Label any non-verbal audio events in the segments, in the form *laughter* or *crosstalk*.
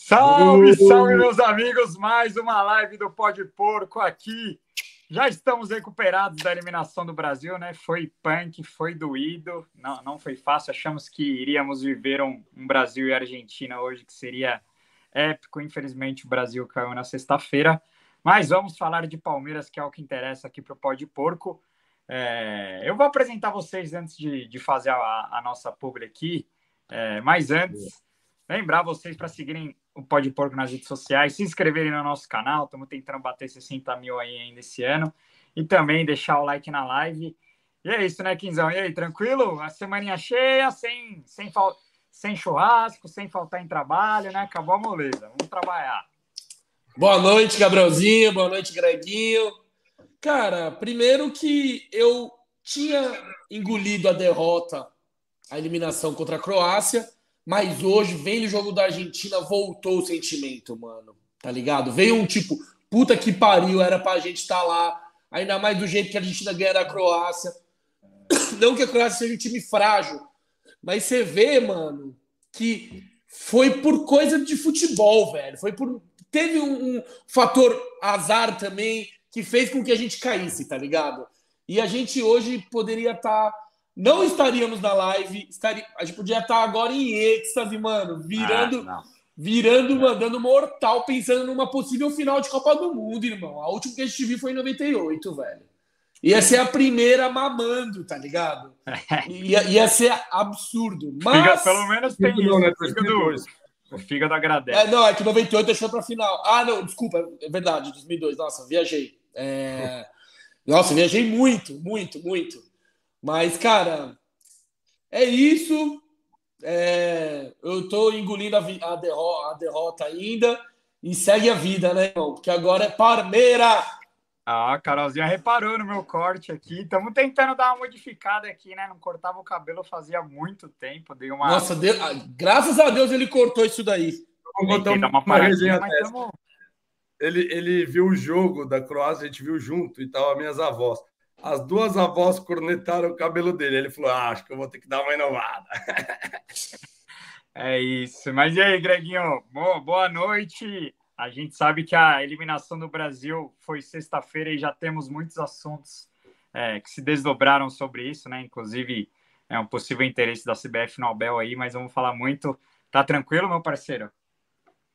Salve, salve, meus amigos! Mais uma live do Pode Porco aqui. Já estamos recuperados da eliminação do Brasil, né? Foi punk, foi doído, não, não foi fácil. Achamos que iríamos viver um, um Brasil e Argentina hoje que seria épico. Infelizmente, o Brasil caiu na sexta-feira. Mas vamos falar de Palmeiras, que é o que interessa aqui para o Pode Porco. É, eu vou apresentar vocês antes de, de fazer a, a nossa publi aqui. É, mas antes, lembrar vocês para seguirem o Pode Porco nas redes sociais, se inscreverem no nosso canal, estamos tentando bater 60 mil aí ainda esse ano, e também deixar o like na live. E é isso, né, Quinzão? E aí, tranquilo? A semaninha cheia, sem, sem, fal... sem churrasco, sem faltar em trabalho, né? Acabou a moleza, vamos trabalhar. Boa noite, Gabrielzinho, boa noite, Greguinho. Cara, primeiro que eu tinha engolido a derrota, a eliminação contra a Croácia, mas hoje, vendo o jogo da Argentina, voltou o sentimento, mano. Tá ligado? Veio um tipo, puta que pariu, era pra gente estar tá lá. Ainda mais do jeito que a Argentina ganha da Croácia. *coughs* Não que a Croácia seja um time frágil, mas você vê, mano, que foi por coisa de futebol, velho. Foi por. Teve um, um fator azar também que fez com que a gente caísse, tá ligado? E a gente hoje poderia estar. Tá não estaríamos na live, estaria, a gente podia estar agora em êxtase, mano, virando, ah, virando, mandando mortal, pensando numa possível final de Copa do Mundo, irmão. A última que a gente viu foi em 98, velho. Ia ser a primeira mamando, tá ligado? *laughs* Ia, ia ser absurdo. Mas. Figa, pelo menos tem isso, né? Fígado, o fígado agradece. É, não, é que 98 deixou pra final. Ah, não, desculpa, é verdade, 2002. Nossa, viajei. É... *laughs* Nossa, viajei muito, muito, muito. Mas, cara, é isso. É, eu tô engolindo a, a, derrota, a, derrota, ainda e segue a vida, né, irmão? Porque agora é Parmeira! Ah, a Carolzinha reparou no meu corte aqui. Estamos tentando dar uma modificada aqui, né? Não cortava o cabelo fazia muito tempo. Dei uma... Nossa, Deus, ah, graças a Deus ele cortou isso daí. Vamos uma, uma paradinha, mas tamo... ele, ele viu o jogo da Croácia, a gente viu junto e tal, as minhas avós. As duas avós cornetaram o cabelo dele. Ele falou: ah, acho que eu vou ter que dar uma inovada. *laughs* É isso. Mas e aí, Greginho? Boa noite. A gente sabe que a eliminação do Brasil foi sexta-feira e já temos muitos assuntos é, que se desdobraram sobre isso, né? Inclusive, é um possível interesse da CBF no Albel aí, mas vamos falar muito. Tá tranquilo, meu parceiro?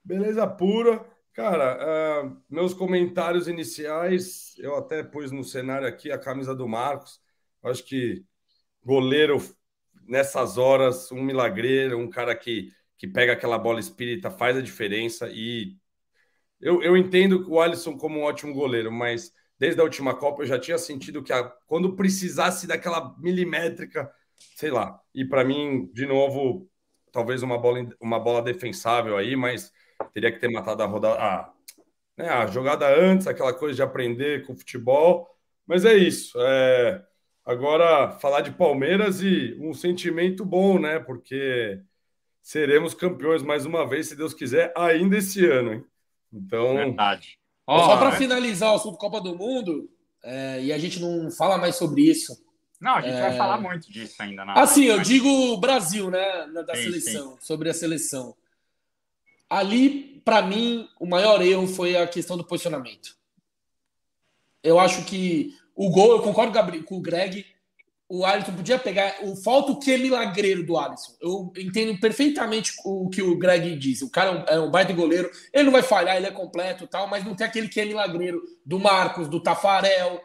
Beleza pura. Cara, uh, meus comentários iniciais, eu até pus no cenário aqui a camisa do Marcos. Acho que goleiro nessas horas, um milagreiro, um cara que, que pega aquela bola espírita, faz a diferença. E eu, eu entendo o Alisson como um ótimo goleiro, mas desde a última Copa eu já tinha sentido que a, quando precisasse daquela milimétrica, sei lá. E para mim, de novo, talvez uma bola, uma bola defensável aí, mas teria que ter matado a rodada, a, né, a jogada antes, aquela coisa de aprender com o futebol. Mas é isso. É, agora, falar de Palmeiras e um sentimento bom, né? Porque seremos campeões mais uma vez, se Deus quiser, ainda esse ano. Hein? Então. Verdade. Oh, só para é... finalizar o assunto Copa do Mundo, é, e a gente não fala mais sobre isso. Não, a gente é... vai falar muito disso ainda. Na... Assim, eu digo Brasil, né? Da sim, seleção, sim. sobre a seleção. Ali, para mim, o maior erro foi a questão do posicionamento. Eu acho que o gol, eu concordo com o Greg, o Alisson podia pegar. O falta o que milagreiro do Alisson. Eu entendo perfeitamente o que o Greg diz. O cara é um, é baita goleiro, ele não vai falhar, ele é completo tal, mas não tem aquele que é milagreiro do Marcos, do Tafarel,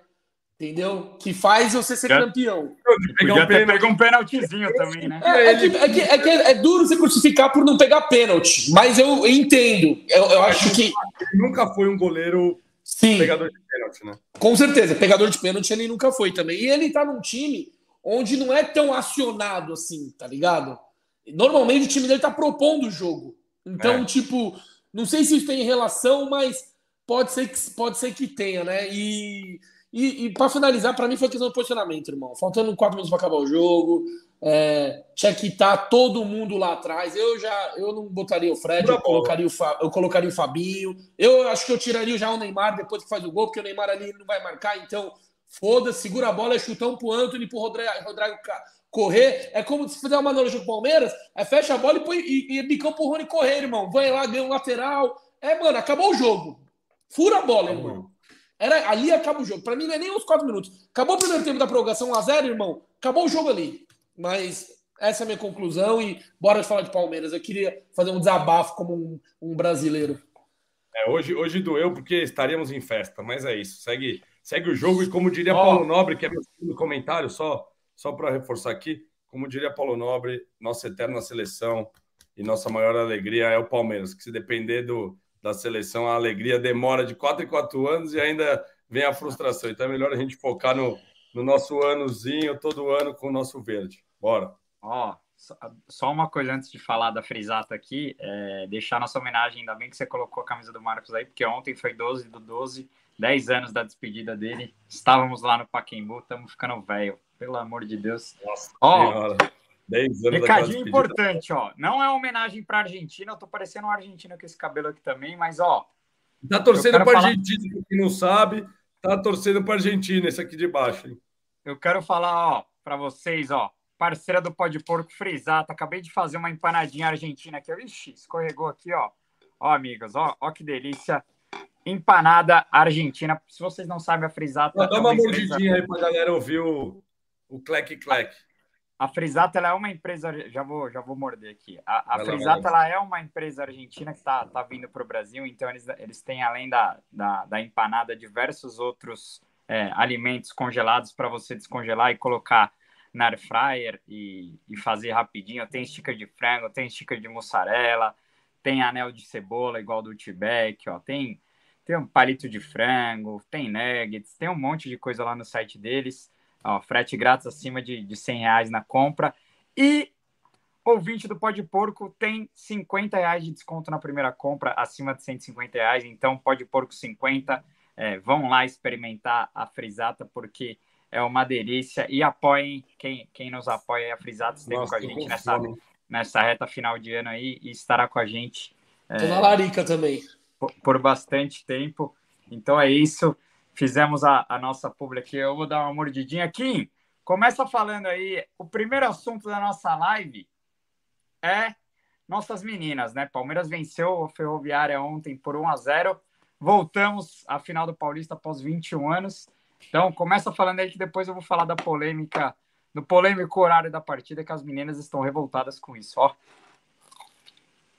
Entendeu? Que faz você ser Já, campeão. Podia ter pego um pênaltizinho também, né? É, é, que, é, que, é, que é, duro se crucificar por não pegar pênalti, mas eu entendo. Eu, eu acho que. Ele nunca foi um goleiro Sim. pegador de pênalti, né? Com certeza, pegador de pênalti ele nunca foi também. E ele tá num time onde não é tão acionado assim, tá ligado? Normalmente o time dele tá propondo o jogo. Então, é. tipo, não sei se isso tem relação, mas pode ser que, pode ser que tenha, né? E e, e para finalizar, para mim foi questão de posicionamento, irmão. Faltando quatro minutos para acabar o jogo. É, tinha que estar tá todo mundo lá atrás. Eu já eu não botaria o Fred, eu colocaria o, Fa, eu colocaria o Fabinho. Eu acho que eu tiraria já o Neymar depois que faz o gol, porque o Neymar ali não vai marcar, então foda-se, segura a bola, é chutão pro Anthony, pro Rodrigo, Rodrigo, correr. É como se fizer uma analogia com o Palmeiras, é fecha a bola e, põe, e, e bicão pro Rony correr, irmão. Vai lá, ganha um lateral. É, mano, acabou o jogo. Fura a bola, irmão. Era, ali acaba o jogo. Para mim não é nem uns 4 minutos. Acabou o primeiro tempo da prorrogação 1x0, irmão. Acabou o jogo ali. Mas essa é a minha conclusão e bora falar de Palmeiras. Eu queria fazer um desabafo como um, um brasileiro. É, hoje, hoje doeu porque estaríamos em festa, mas é isso. Segue, segue o jogo e como diria oh. Paulo Nobre, que é meu segundo comentário, só, só para reforçar aqui, como diria Paulo Nobre, nossa eterna seleção e nossa maior alegria é o Palmeiras, que se depender do, da seleção, a alegria demora de 4 em 4 anos e ainda vem a frustração. Então é melhor a gente focar no, no nosso anozinho, todo ano com o nosso verde. Bora! Ó, só uma coisa antes de falar da Frisata aqui, é deixar nossa homenagem, ainda bem que você colocou a camisa do Marcos aí, porque ontem foi 12 do 12, 10 anos da despedida dele. Estávamos lá no Paquembu, estamos ficando velho, pelo amor de Deus. Nossa, ó, 10 anos recadinho importante, ó. Não é homenagem para Argentina, eu tô parecendo um argentino com esse cabelo aqui também, mas ó. Tá torcendo para falar... Argentina, quem não sabe, tá torcendo para Argentina, esse aqui de baixo. Hein? Eu quero falar, ó, para vocês, ó parceira do Pó de Porco Frisata. Acabei de fazer uma empanadinha argentina aqui. Ixi, escorregou aqui, ó. Ó, amigos, ó, ó que delícia. Empanada argentina. Se vocês não sabem, a Frisata. Dá uma, mordidinha aí pra galera ouvir o, o clec clec. A Frisata é uma empresa, já vou, já vou morder aqui. A, a Frisata ela é uma empresa argentina que está tá vindo para o Brasil, então eles, eles têm, além da, da, da empanada, diversos outros é, alimentos congelados para você descongelar e colocar na air fryer e, e fazer rapidinho. Tem sticker de frango, tem sticker de mussarela, tem anel de cebola igual do Outback, ó, tem tem um palito de frango, tem nuggets, tem um monte de coisa lá no site deles. Ó, frete grátis acima de, de 100 reais na compra. E ouvinte do Pode Porco tem 50 reais de desconto na primeira compra, acima de 150 reais. Então, Pode Porco 50. É, vão lá experimentar a frisata, porque é uma delícia. E apoiem quem, quem nos apoia, a Frisato esteve Nossa, com a gente nessa, nessa reta final de ano aí e estará com a gente. Tô é, na Larica também. Por, por, bastante tempo. Então é isso. Fizemos a, a nossa publi aqui. Eu vou dar uma mordidinha. Kim, começa falando aí. O primeiro assunto da nossa live é nossas meninas, né? Palmeiras venceu a Ferroviária ontem por 1 a 0 Voltamos à final do Paulista após 21 anos. Então, começa falando aí que depois eu vou falar da polêmica, do polêmico horário da partida, que as meninas estão revoltadas com isso, ó.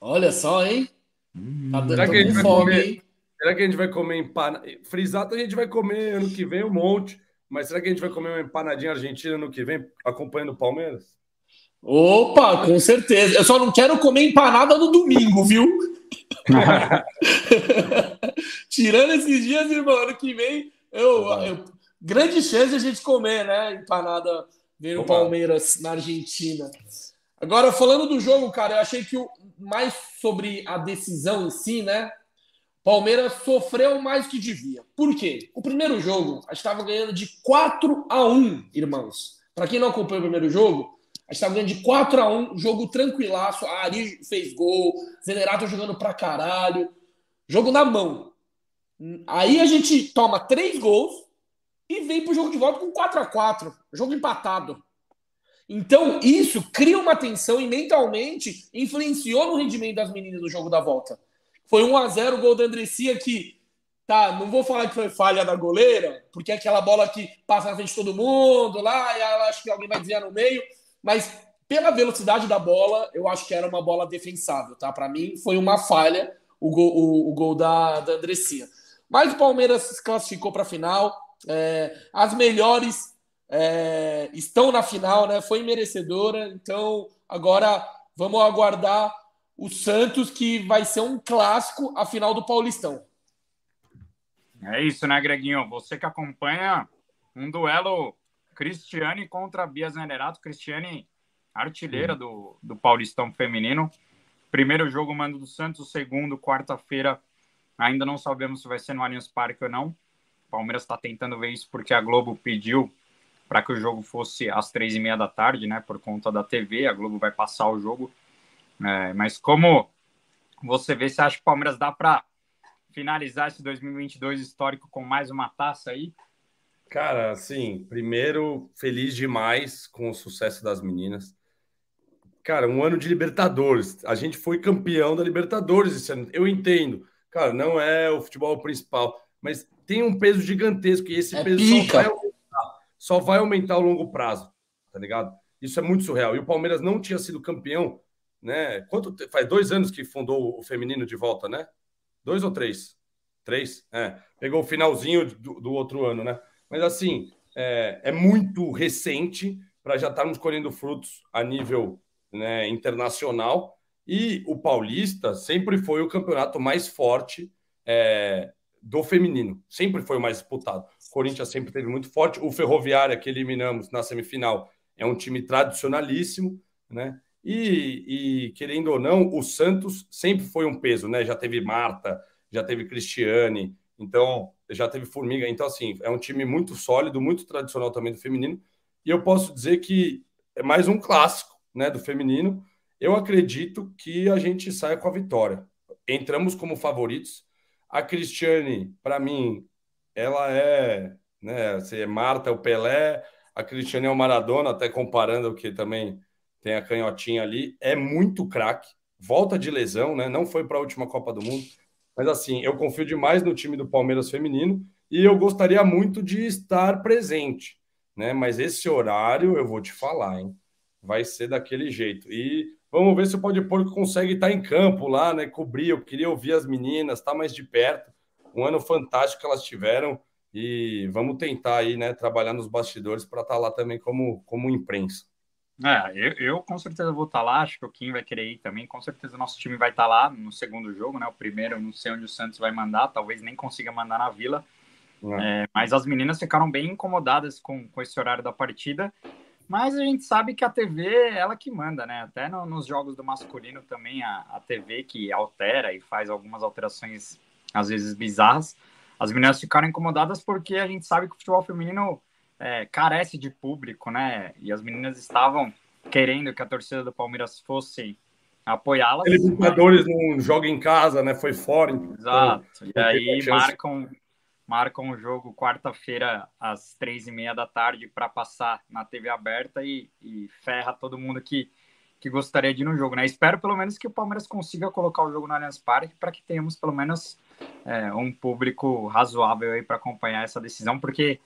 Olha só, hein? Hum, tá vai fome, comer, será que a gente vai comer empanada? Frisata a gente vai comer ano que vem um monte, mas será que a gente vai comer uma empanadinha argentina ano que vem, acompanhando o Palmeiras? Opa, com certeza. Eu só não quero comer empanada no domingo, viu? *laughs* Tirando esses dias, irmão, ano que vem eu, eu, grande chance de a gente comer, né? Empanada ver o Palmeiras na Argentina. Agora, falando do jogo, cara, eu achei que o, mais sobre a decisão em si, né? Palmeiras sofreu mais que devia. Por quê? O primeiro jogo, a gente estava ganhando de 4 a 1 irmãos. Para quem não acompanhou o primeiro jogo, a gente estava ganhando de 4 a 1 jogo tranquilaço. A Ari fez gol, Zenerato jogando pra caralho. Jogo na mão. Aí a gente toma três gols e vem pro jogo de volta com 4 a 4 jogo empatado. Então, isso cria uma tensão e mentalmente influenciou no rendimento das meninas do jogo da volta. Foi 1 a 0 o gol da Andressia que tá, não vou falar que foi falha da goleira, porque é aquela bola que passa na frente de todo mundo lá, e acho que alguém vai desviar no meio, mas pela velocidade da bola, eu acho que era uma bola defensável, tá? Para mim foi uma falha o gol, o, o gol da, da Andressia. Mas o Palmeiras se classificou para a final. É, as melhores é, estão na final, né? Foi merecedora. Então, agora vamos aguardar o Santos, que vai ser um clássico a final do Paulistão. É isso, né, Greguinho? Você que acompanha um duelo Cristiane contra Bia Zanerato. Cristiane, artilheira do, do Paulistão Feminino. Primeiro jogo, mando do Santos. Segundo, quarta-feira, Ainda não sabemos se vai ser no Allianz Parque ou não. O Palmeiras está tentando ver isso porque a Globo pediu para que o jogo fosse às três e meia da tarde, né? Por conta da TV, a Globo vai passar o jogo. É, mas como você vê, você acha que o Palmeiras dá para finalizar esse 2022 histórico com mais uma taça aí? Cara, assim, primeiro, feliz demais com o sucesso das meninas. Cara, um ano de Libertadores. A gente foi campeão da Libertadores esse ano. Eu entendo. Cara, não é o futebol principal, mas tem um peso gigantesco e esse é peso só vai, aumentar, só vai aumentar ao longo prazo, tá ligado? Isso é muito surreal. E o Palmeiras não tinha sido campeão, né? Quanto faz dois anos que fundou o feminino de volta, né? Dois ou três? Três? É. Pegou o finalzinho do, do outro ano, né? Mas assim, é, é muito recente para já estarmos colhendo frutos a nível né, internacional. E o Paulista sempre foi o campeonato mais forte é, do feminino, sempre foi o mais disputado. O Corinthians sempre teve muito forte. O Ferroviária, que eliminamos na semifinal, é um time tradicionalíssimo, né? E, e, querendo ou não, o Santos sempre foi um peso, né? Já teve Marta, já teve Cristiane, então já teve Formiga. Então, assim, é um time muito sólido, muito tradicional também do feminino. E eu posso dizer que é mais um clássico, né, do feminino. Eu acredito que a gente saia com a vitória. Entramos como favoritos. A Cristiane, para mim, ela é, né, assim, Marta, o Pelé, a Cristiane é o Maradona, até comparando que também tem a canhotinha ali, é muito craque. Volta de lesão, né? Não foi para a última Copa do Mundo. Mas assim, eu confio demais no time do Palmeiras feminino e eu gostaria muito de estar presente, né? Mas esse horário eu vou te falar, hein? Vai ser daquele jeito. E vamos ver se o Pode Porco consegue estar em campo lá, né? Cobrir. Eu queria ouvir as meninas, estar tá mais de perto. Um ano fantástico que elas tiveram e vamos tentar aí, né? Trabalhar nos bastidores para estar tá lá também como, como imprensa. É, eu, eu, com certeza vou estar tá lá, acho que o Kim vai querer ir também. Com certeza nosso time vai estar tá lá no segundo jogo, né? O primeiro, eu não sei onde o Santos vai mandar, talvez nem consiga mandar na Vila. É. É, mas as meninas ficaram bem incomodadas com, com esse horário da partida. Mas a gente sabe que a TV é ela que manda, né? Até no, nos jogos do masculino também a, a TV que altera e faz algumas alterações às vezes bizarras. As meninas ficaram incomodadas porque a gente sabe que o futebol feminino é, carece de público, né? E as meninas estavam querendo que a torcida do Palmeiras fosse apoiá-las. Libertadores mas... não joga em casa, né? Foi fora. Então, Exato. E aí marcam, marcam o jogo quarta-feira às três e meia da tarde para passar na TV aberta e, e, ferra todo mundo que, que gostaria de ir no jogo, né? Espero pelo menos que o Palmeiras consiga colocar o jogo no Allianz Parque para que tenhamos pelo menos é, um público razoável aí para acompanhar essa decisão, porque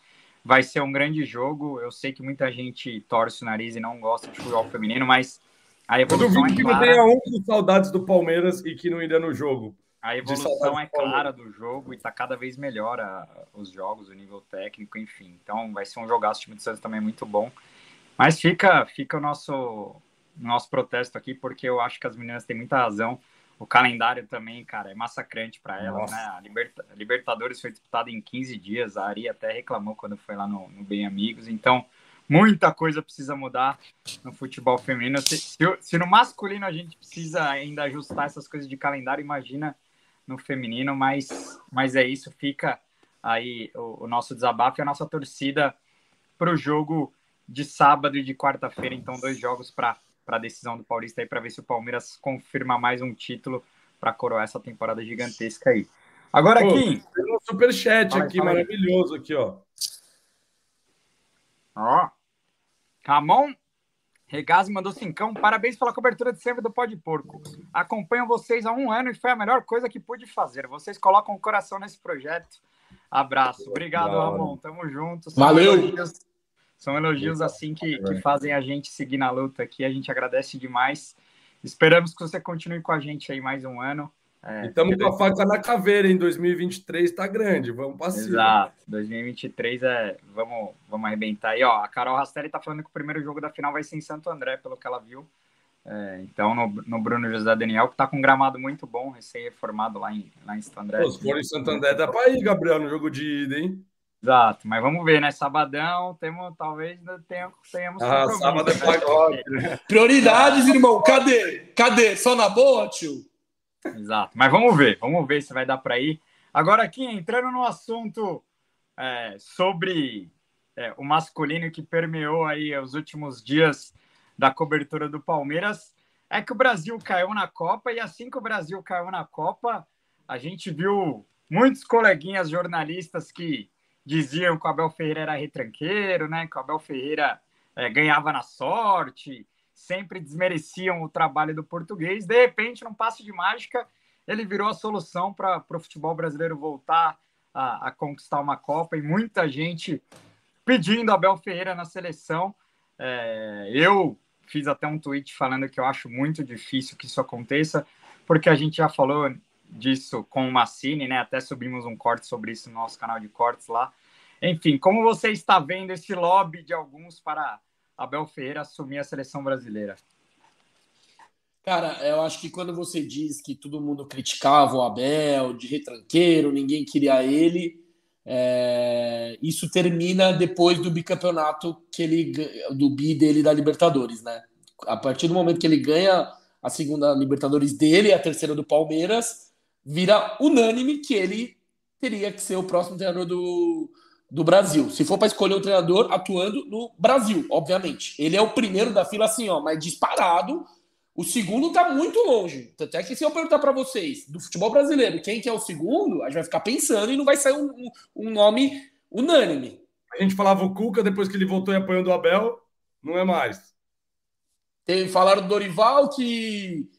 vai ser um grande jogo. Eu sei que muita gente torce o nariz e não gosta de futebol feminino, mas a evolução é clara. que não tenha um com saudades do Palmeiras e que não iria no jogo. A evolução é clara do jogo e está cada vez melhor a, os jogos, o nível técnico, enfim. Então vai ser um jogaço. O time do Santos também é muito bom. Mas fica, fica o nosso, nosso protesto aqui, porque eu acho que as meninas têm muita razão. O calendário também, cara, é massacrante para elas, né? A Liberta Libertadores foi disputada em 15 dias, a Ari até reclamou quando foi lá no, no Bem Amigos, então muita coisa precisa mudar no futebol feminino. Se, se, se, no masculino a gente precisa ainda ajustar essas coisas de calendário, imagina no feminino, mas, mas é isso, fica aí o, o nosso desabafo e a nossa torcida para o jogo de sábado e de quarta-feira, então dois jogos para para a decisão do Paulista aí para ver se o Palmeiras confirma mais um título para coroar essa temporada gigantesca aí. Agora Pô, aqui, tem um superchat aqui maravilhoso aqui, ó. Ó. Ramon Regazzi mandou cincão. Parabéns pela cobertura de sempre do Pode Porco. Acompanho vocês há um ano e foi a melhor coisa que pude fazer. Vocês colocam o coração nesse projeto. Abraço. Obrigado, Ramon. Tamo junto. Valeu. São elogios assim que, que fazem a gente seguir na luta aqui. A gente agradece demais. Esperamos que você continue com a gente aí mais um ano. É, estamos com a faca na caveira em 2023, está grande, vamos para cima. Exato, 2023 é, vamos, vamos arrebentar aí, ó, a Carol Rastelli está falando que o primeiro jogo da final vai ser em Santo André, pelo que ela viu, é, então no, no Bruno José Daniel, que está com um gramado muito bom, recém-reformado lá em, lá em Santo André. Pô, se for em Santo André, dá para ir, Gabriel, no jogo de ida, hein? Exato, mas vamos ver, né? Sabadão, temos, talvez tenhamos, tenhamos ah, sábado é pagode. *laughs* Né? Prioridades, irmão. Cadê? Cadê? Só na boa, tio? Exato, mas vamos ver, vamos ver se vai dar para ir. Agora aqui, entrando no assunto é, sobre é, o masculino que permeou aí os últimos dias da cobertura do Palmeiras, é que o Brasil caiu na Copa e assim que o Brasil caiu na Copa, a gente viu muitos coleguinhas jornalistas que diziam que o Abel Ferreira era retranqueiro, né? Que o Abel Ferreira é, ganhava na sorte, sempre desmereciam o trabalho do português. De repente, num passo de mágica, ele virou a solução para o futebol brasileiro voltar a, a, conquistar uma Copa e muita gente pedindo Abel Ferreira na seleção. É, eu fiz até um tweet falando que eu acho muito difícil que isso aconteça, porque a gente já falou disso com o Massini, né? Até subimos um corte sobre isso no nosso canal de cortes lá. Enfim, como você está vendo esse lobby de alguns para Abel Ferreira assumir a seleção brasileira? Cara, eu acho que quando você diz que todo mundo criticava o Abel, de retranqueiro, ninguém queria ele, é... isso termina depois do bicampeonato que ele do bi dele da Libertadores, né? A partir do momento que ele ganha a segunda Libertadores dele, a terceira do Palmeiras, vira unânime que ele teria que ser o próximo treinador do, do Brasil. Se for para escolher um treinador atuando no Brasil, obviamente. Ele é o primeiro da fila, assim, ó, mas disparado o segundo está muito longe. Tanto é que se eu perguntar para vocês do futebol brasileiro quem que é o segundo, a gente vai ficar pensando e não vai sair um, um nome unânime. A gente falava o Cuca depois que ele voltou e apanhando o Abel, não é mais. Tem, falaram do Dorival que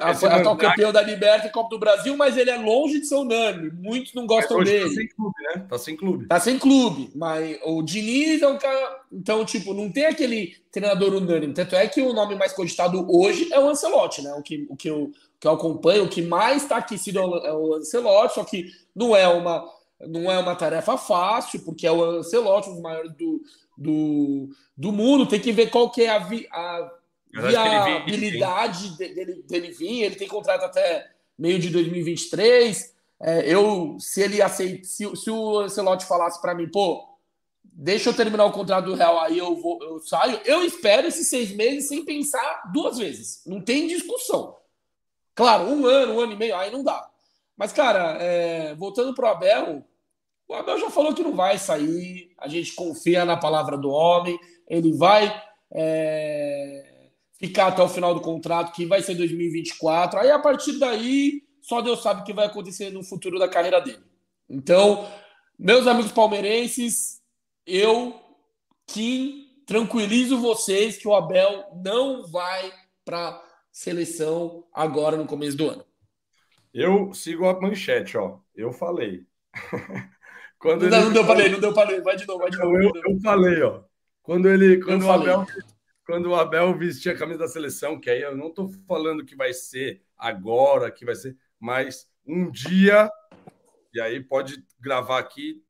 atual campeão da Liberta e Copa do Brasil, mas ele é longe de ser unânime. Muitos não gostam dele. Tá sem clube, né? Tá sem clube. Tá sem clube. Mas o Diniz é um cara. Então, tipo, não tem aquele treinador unânime. Tanto é que o nome mais cogitado hoje é o Ancelotti, né? O que, o que, eu, que eu acompanho, o que mais está aquecido é o Ancelotti, só que não é uma, não é uma tarefa fácil, porque é o Ancelotti, um dos maiores do, do, do mundo. Tem que ver qual que é a, a viabilidade dele, dele vir. Ele tem contrato até meio de 2023. É, eu, se ele aceita, se, se o Ancelotti falasse para mim, pô, deixa eu terminar o contrato do Real, aí eu vou, eu saio. Eu espero esses seis meses sem pensar duas vezes. Não tem discussão. Claro, um ano, um ano e meio, aí não dá. Mas, cara, é, voltando pro Abel, o Abel já falou que não vai sair. A gente confia na palavra do homem. Ele vai é, ficar até o final do contrato, que vai ser 2024. Aí, a partir daí, só Deus sabe o que vai acontecer no futuro da carreira dele. Então, meus amigos palmeirenses, eu, Kim, tranquilizo vocês que o Abel não vai para seleção agora no começo do ano. Eu sigo a manchete, ó. Eu falei. *laughs* Quando não, ele... não deu para ler, não deu para ler. Vai de novo, vai de novo. Eu, eu falei, ó. Quando ele, quando eu o Abel quando o Abel vestia a camisa da seleção, que aí eu não estou falando que vai ser agora, que vai ser, mas um dia, e aí pode gravar aqui,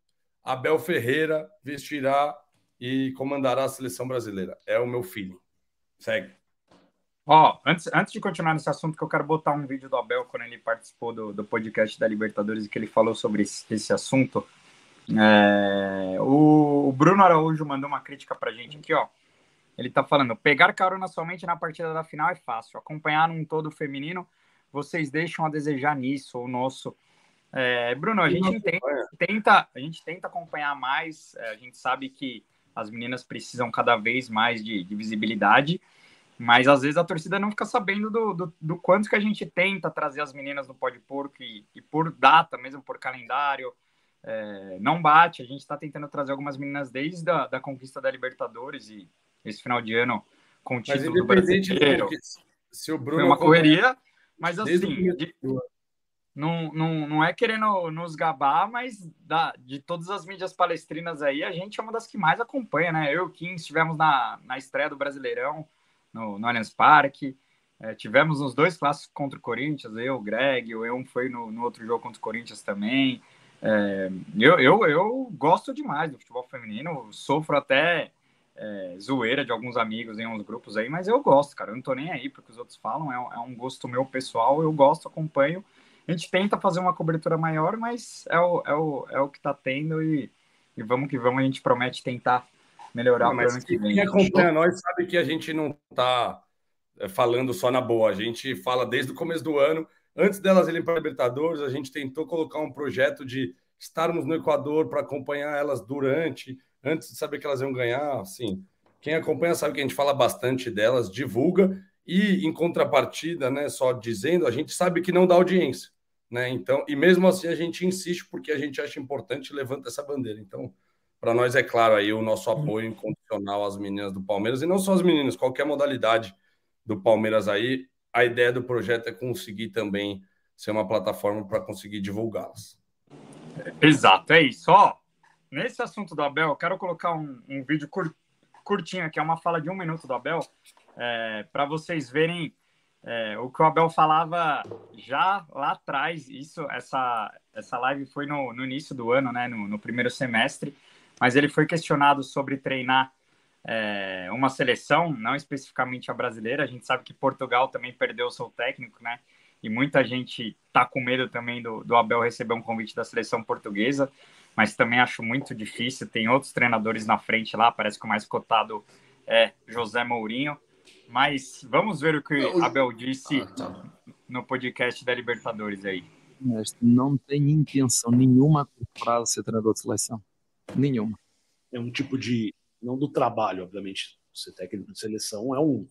Abel Ferreira vestirá e comandará a seleção brasileira. É o meu filho. Segue. Ó, oh, antes, antes de continuar nesse assunto, que eu quero botar um vídeo do Abel quando ele participou do, do podcast da Libertadores e que ele falou sobre esse, esse assunto. É, o, o Bruno Araújo mandou uma crítica pra gente aqui, ó. Ele tá falando, pegar carona somente na partida da final é fácil. Acompanhar um todo feminino, vocês deixam a desejar nisso, o nosso. É, Bruno, a gente tenta, tenta, a gente tenta acompanhar mais, é, a gente sabe que as meninas precisam cada vez mais de, de visibilidade, mas às vezes a torcida não fica sabendo do, do, do, quanto que a gente tenta trazer as meninas no pó de porco e, e por data, mesmo por calendário, é, não bate. A gente está tentando trazer algumas meninas desde a da conquista da Libertadores e esse final de ano com o título do brasileiro. Se o Bruno Foi uma correria, mas assim, de, não, não, não é querendo nos gabar, mas da, de todas as mídias palestrinas aí, a gente é uma das que mais acompanha, né? Eu e o Kim estivemos na, na estreia do Brasileirão, no, no Allianz Parque, é, tivemos nos dois clássicos contra o Corinthians, eu, o Greg, o Eu foi no, no outro jogo contra o Corinthians também. É, eu, eu, eu gosto demais do futebol feminino, sofro até é, zoeira de alguns amigos em uns grupos aí, mas eu gosto, cara. Eu não tô nem aí porque os outros falam, é, é um gosto meu pessoal, eu gosto, acompanho. A gente tenta fazer uma cobertura maior, mas é o, é o, é o que tá tendo e, e vamos que vamos, a gente promete tentar melhorar o ano que vem. Quem acompanha nós sabe que a gente não tá é, falando só na boa, a gente fala desde o começo do ano. Antes delas irem para a Libertadores, a gente tentou colocar um projeto de estarmos no Equador para acompanhar elas durante antes de saber que elas iam ganhar, assim, quem acompanha sabe que a gente fala bastante delas, divulga e em contrapartida, né, só dizendo, a gente sabe que não dá audiência. né? Então, e mesmo assim a gente insiste porque a gente acha importante e levanta essa bandeira. Então, para nós é claro aí o nosso apoio incondicional às meninas do Palmeiras e não só as meninas, qualquer modalidade do Palmeiras aí. A ideia do projeto é conseguir também ser uma plataforma para conseguir divulgá-las. Exato, é isso. Ó, nesse assunto do Abel, eu quero colocar um, um vídeo cur, curtinho, que é uma fala de um minuto do Abel, é, para vocês verem é, o que o Abel falava já lá atrás. Isso, essa, essa live foi no, no início do ano, né, no, no primeiro semestre, mas ele foi questionado sobre treinar é, uma seleção, não especificamente a brasileira. A gente sabe que Portugal também perdeu o seu técnico, né? E muita gente tá com medo também do, do Abel receber um convite da seleção portuguesa, mas também acho muito difícil. Tem outros treinadores na frente lá, parece que o mais cotado é José Mourinho. Mas vamos ver o que o Abel disse ah, tá. no podcast da Libertadores aí. Não tem intenção nenhuma para ser treinador de seleção. Nenhuma. É um tipo de. Não do trabalho, obviamente. Ser técnico de seleção é um.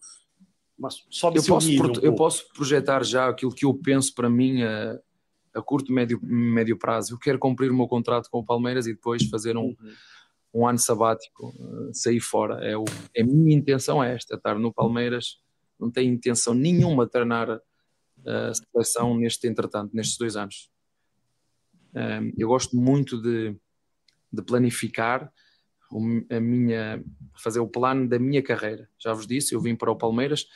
Mas sobe eu posso, um eu posso projetar já aquilo que eu penso para mim a, a curto, médio, médio prazo. Eu quero cumprir o meu contrato com o Palmeiras e depois fazer um. Uhum um ano sabático, uh, sair fora. É o, a minha intenção é esta, estar no Palmeiras. Não tenho intenção nenhuma de treinar a seleção neste entretanto, nestes dois anos. Um, eu gosto muito de, de planificar a minha, fazer o plano da minha carreira. Já vos disse, eu vim para o Palmeiras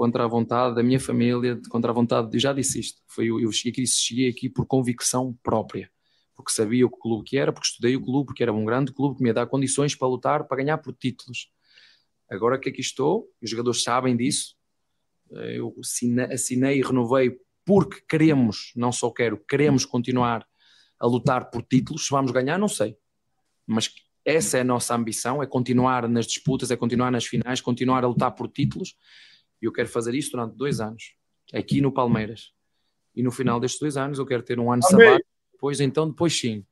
contra a vontade da minha família, contra a vontade, eu já disse isto, foi, eu cheguei aqui, cheguei aqui por convicção própria porque sabia o clube que era, porque estudei o clube, porque era um grande clube que me ia dar condições para lutar, para ganhar por títulos. Agora que aqui estou, os jogadores sabem disso, eu assinei e renovei porque queremos, não só quero, queremos continuar a lutar por títulos. Se vamos ganhar, não sei. Mas essa é a nossa ambição, é continuar nas disputas, é continuar nas finais, continuar a lutar por títulos. E eu quero fazer isso durante dois anos, aqui no Palmeiras. E no final destes dois anos eu quero ter um ano sabático depois, então, depois sim,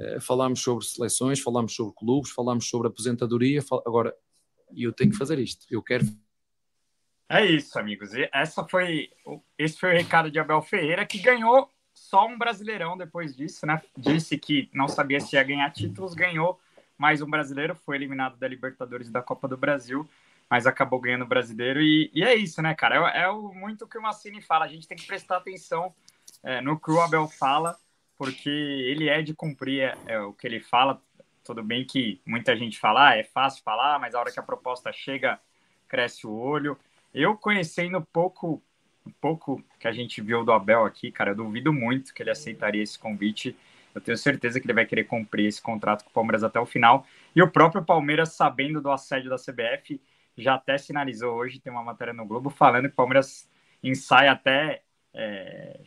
uh, falámos sobre seleções, falámos sobre clubes, falámos sobre aposentadoria. Fal... Agora, eu tenho que fazer isto. Eu quero. É isso, amigos. E essa foi, esse foi o recado de Abel Ferreira, que ganhou só um brasileirão depois disso, né? Disse que não sabia se ia ganhar títulos, ganhou mais um brasileiro, foi eliminado da Libertadores e da Copa do Brasil, mas acabou ganhando o brasileiro. E, e é isso, né, cara? É, é o, muito o que o Massini fala. A gente tem que prestar atenção é, no que o Abel fala porque ele é de cumprir é, é, o que ele fala. Tudo bem que muita gente fala, ah, é fácil falar, mas a hora que a proposta chega, cresce o olho. Eu conhecendo pouco, pouco que a gente viu do Abel aqui, cara, eu duvido muito que ele aceitaria esse convite. Eu tenho certeza que ele vai querer cumprir esse contrato com o Palmeiras até o final. E o próprio Palmeiras, sabendo do assédio da CBF, já até sinalizou hoje, tem uma matéria no Globo, falando que o Palmeiras ensaia até é,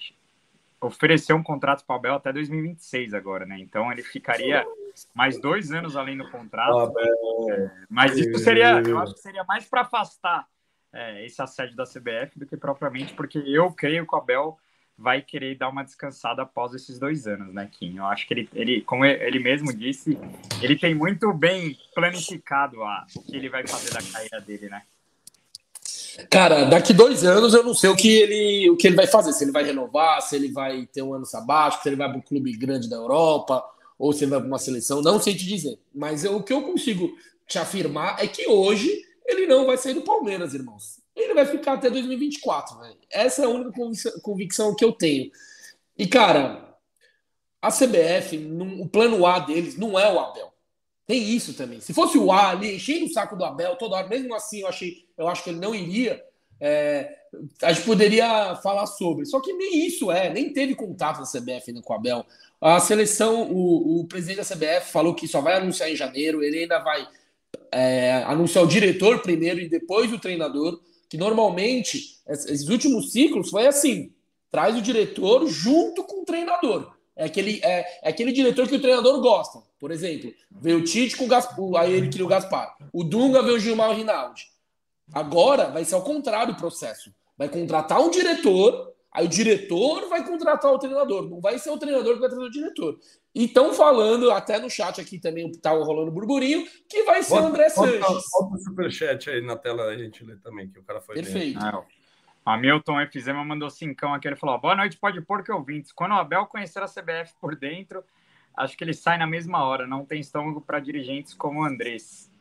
ofereceu um contrato para o Abel até 2026 agora, né? Então ele ficaria mais dois anos além do contrato. É, mas isso seria, eu acho que seria mais para afastar é, esse assédio da CBF do que propriamente, porque eu creio que o Abel vai querer dar uma descansada após esses dois anos, né, Kim? Eu acho que ele, ele como ele mesmo disse, ele tem muito bem planificado a, o que ele vai fazer da carreira dele, né? Cara, daqui dois anos eu não sei o que ele, o que ele vai fazer. Se ele vai renovar, se ele vai ter um ano sabático, se ele vai para um clube grande da Europa, ou se ele vai para uma seleção, não sei te dizer. Mas eu, o que eu consigo te afirmar é que hoje ele não vai sair do Palmeiras, irmãos. Ele vai ficar até 2024, velho. Essa é a única convicção que eu tenho. E, cara, a CBF, o plano A deles não é o Abel. Tem isso também. Se fosse o A ali, enchendo o saco do Abel toda hora, mesmo assim eu achei, eu acho que ele não iria. É, a gente poderia falar sobre. Só que nem isso é, nem teve contato da CBF ainda com o Abel. A seleção, o, o presidente da CBF falou que só vai anunciar em janeiro, ele ainda vai é, anunciar o diretor primeiro e depois o treinador, que normalmente, esses últimos ciclos foi assim: traz o diretor junto com o treinador. É aquele, é, é aquele diretor que o treinador gosta. Por exemplo, veio o Tite com o Gaspar, aí ele queria o Gaspar. O Dunga veio o Gilmar Rinaldi. Agora vai ser ao contrário o processo. Vai contratar um diretor, aí o diretor vai contratar o treinador. Não vai ser o treinador que vai trazer o diretor. E estão falando, até no chat aqui também tá rolando burburinho, que vai ser o André Sanches. Bota o superchat aí na tela a gente lê também, que o cara foi Perfeito. Ah, Hamilton Efizema mandou cincão aqui. Ele falou: boa noite, pode pôr que ouvintes. Quando o Abel conhecer a CBF por dentro, acho que ele sai na mesma hora. Não tem estômago para dirigentes como o Andrés.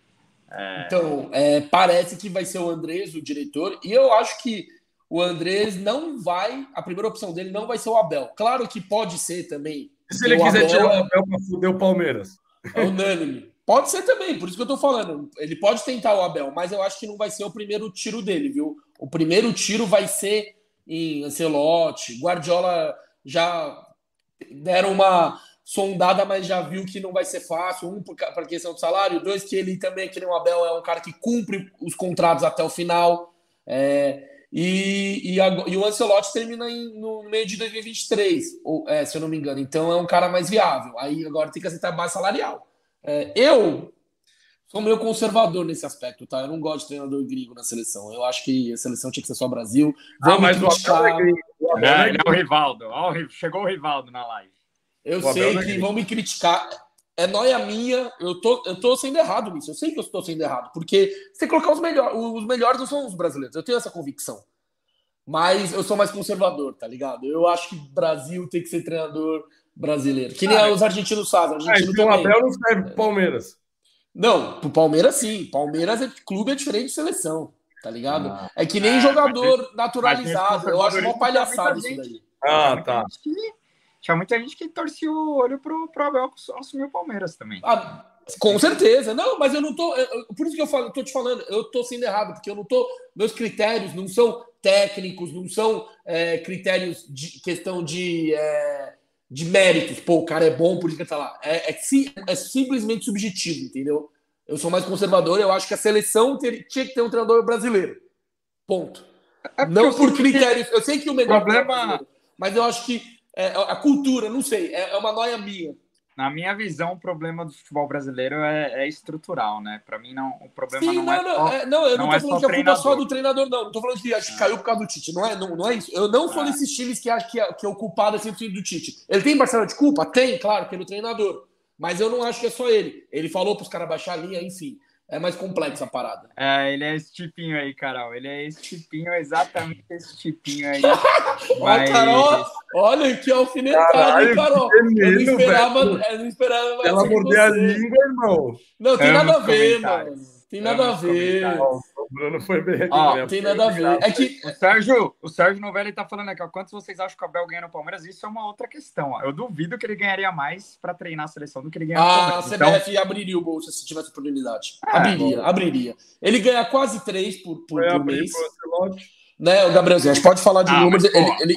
É... Então, é, parece que vai ser o Andrés, o diretor, e eu acho que o Andrés não vai. A primeira opção dele não vai ser o Abel. Claro que pode ser também. E se ele quiser Abel, tirar o Abel para fuder o Palmeiras? É unânime. Pode ser também, por isso que eu tô falando. Ele pode tentar o Abel, mas eu acho que não vai ser o primeiro tiro dele, viu? O primeiro tiro vai ser em Ancelotti. Guardiola já deram uma sondada, mas já viu que não vai ser fácil. Um, para questão do salário. Dois, que ele também, que nem o Abel, é um cara que cumpre os contratos até o final. É, e, e, a, e, o Ancelotti termina em, no meio de 2023, ou, é, se eu não me engano. Então é um cara mais viável. Aí agora tem que aceitar base salarial. É, eu sou meio conservador nesse aspecto, tá? Eu não gosto de treinador gringo na seleção. Eu acho que a seleção tinha que ser só Brasil. Vamos ah, mas criticar... o Abel é gringo. O Abel é, é o Rivaldo. Chegou o Rivaldo na live. Eu o sei é que vão me criticar. É noia minha, eu tô, eu tô sendo errado nisso. Eu sei que eu estou sendo errado, porque você colocar os melhores, os melhores não são os brasileiros. Eu tenho essa convicção. Mas eu sou mais conservador, tá ligado? Eu acho que Brasil tem que ser treinador brasileiro. Que nem ah, os argentinos fazem. Argentino ah, o Abel não serve pro Palmeiras. Não, pro Palmeiras sim. Palmeiras é clube é diferente de seleção, tá ligado? Ah, é que nem é, jogador mas, naturalizado. Mas eu acho uma palhaçada isso daí. Ah, tá. Tinha muita gente que torcia o olho pro, pro Abel assumir o Palmeiras também. Ah, com certeza. Não, mas eu não tô. Eu, por isso que eu falo, eu tô te falando, eu tô sendo errado, porque eu não tô. Meus critérios não são técnicos, não são é, critérios de questão de. É, de méritos. Pô, o cara é bom, por isso que ele tá lá. É, é, é, simplesmente subjetivo, entendeu? Eu sou mais conservador, eu acho que a seleção ter, tinha que ter um treinador brasileiro. Ponto. É não por critérios. Que... Eu sei que o melhor. Problema... É mas eu acho que é, a cultura, não sei, é, é uma noia minha na minha visão, o problema do futebol brasileiro é, é estrutural, né? Para mim, não, o problema Sim, não, não, é só, é, não, eu não, não tô é falando que a culpa é só do treinador, não. Não tô falando que acho que caiu por causa do Tite. Não é, não, não é isso. Eu não sou é. desses times que acho que, é, que é o culpado é 100% do Tite. Ele tem parcela de culpa? Tem, claro, pelo treinador. Mas eu não acho que é só ele. Ele falou para os caras baixar a linha, enfim. É mais complexa a parada. É, ele é esse tipinho aí, Carol. Ele é esse tipinho, exatamente esse tipinho aí. *laughs* Mas... Carol, olha que alfinetada, hein, Carol? eu não esperava, eu não esperava mais. Ela mordeu a língua, irmão. Não, tem nada a ver, mano. Tem nada a ver. Bruno foi bem aqui. Ah, tem nada a ver. É que... O Sérgio, o Sérgio Novelli tá falando aqui, ó, quantos vocês acham que o Abel ganha no Palmeiras? Isso é uma outra questão. Ó. Eu duvido que ele ganharia mais para treinar a seleção do que ele ganha no ah, Palmeiras. A CBF então... abriria o bolso se tivesse oportunidade. É, abriria, bom. abriria. Ele ganha quase três por, por, por mês. Né, o Gabrielzinho, a gente pode falar de ah, números. Mas, ele, ele...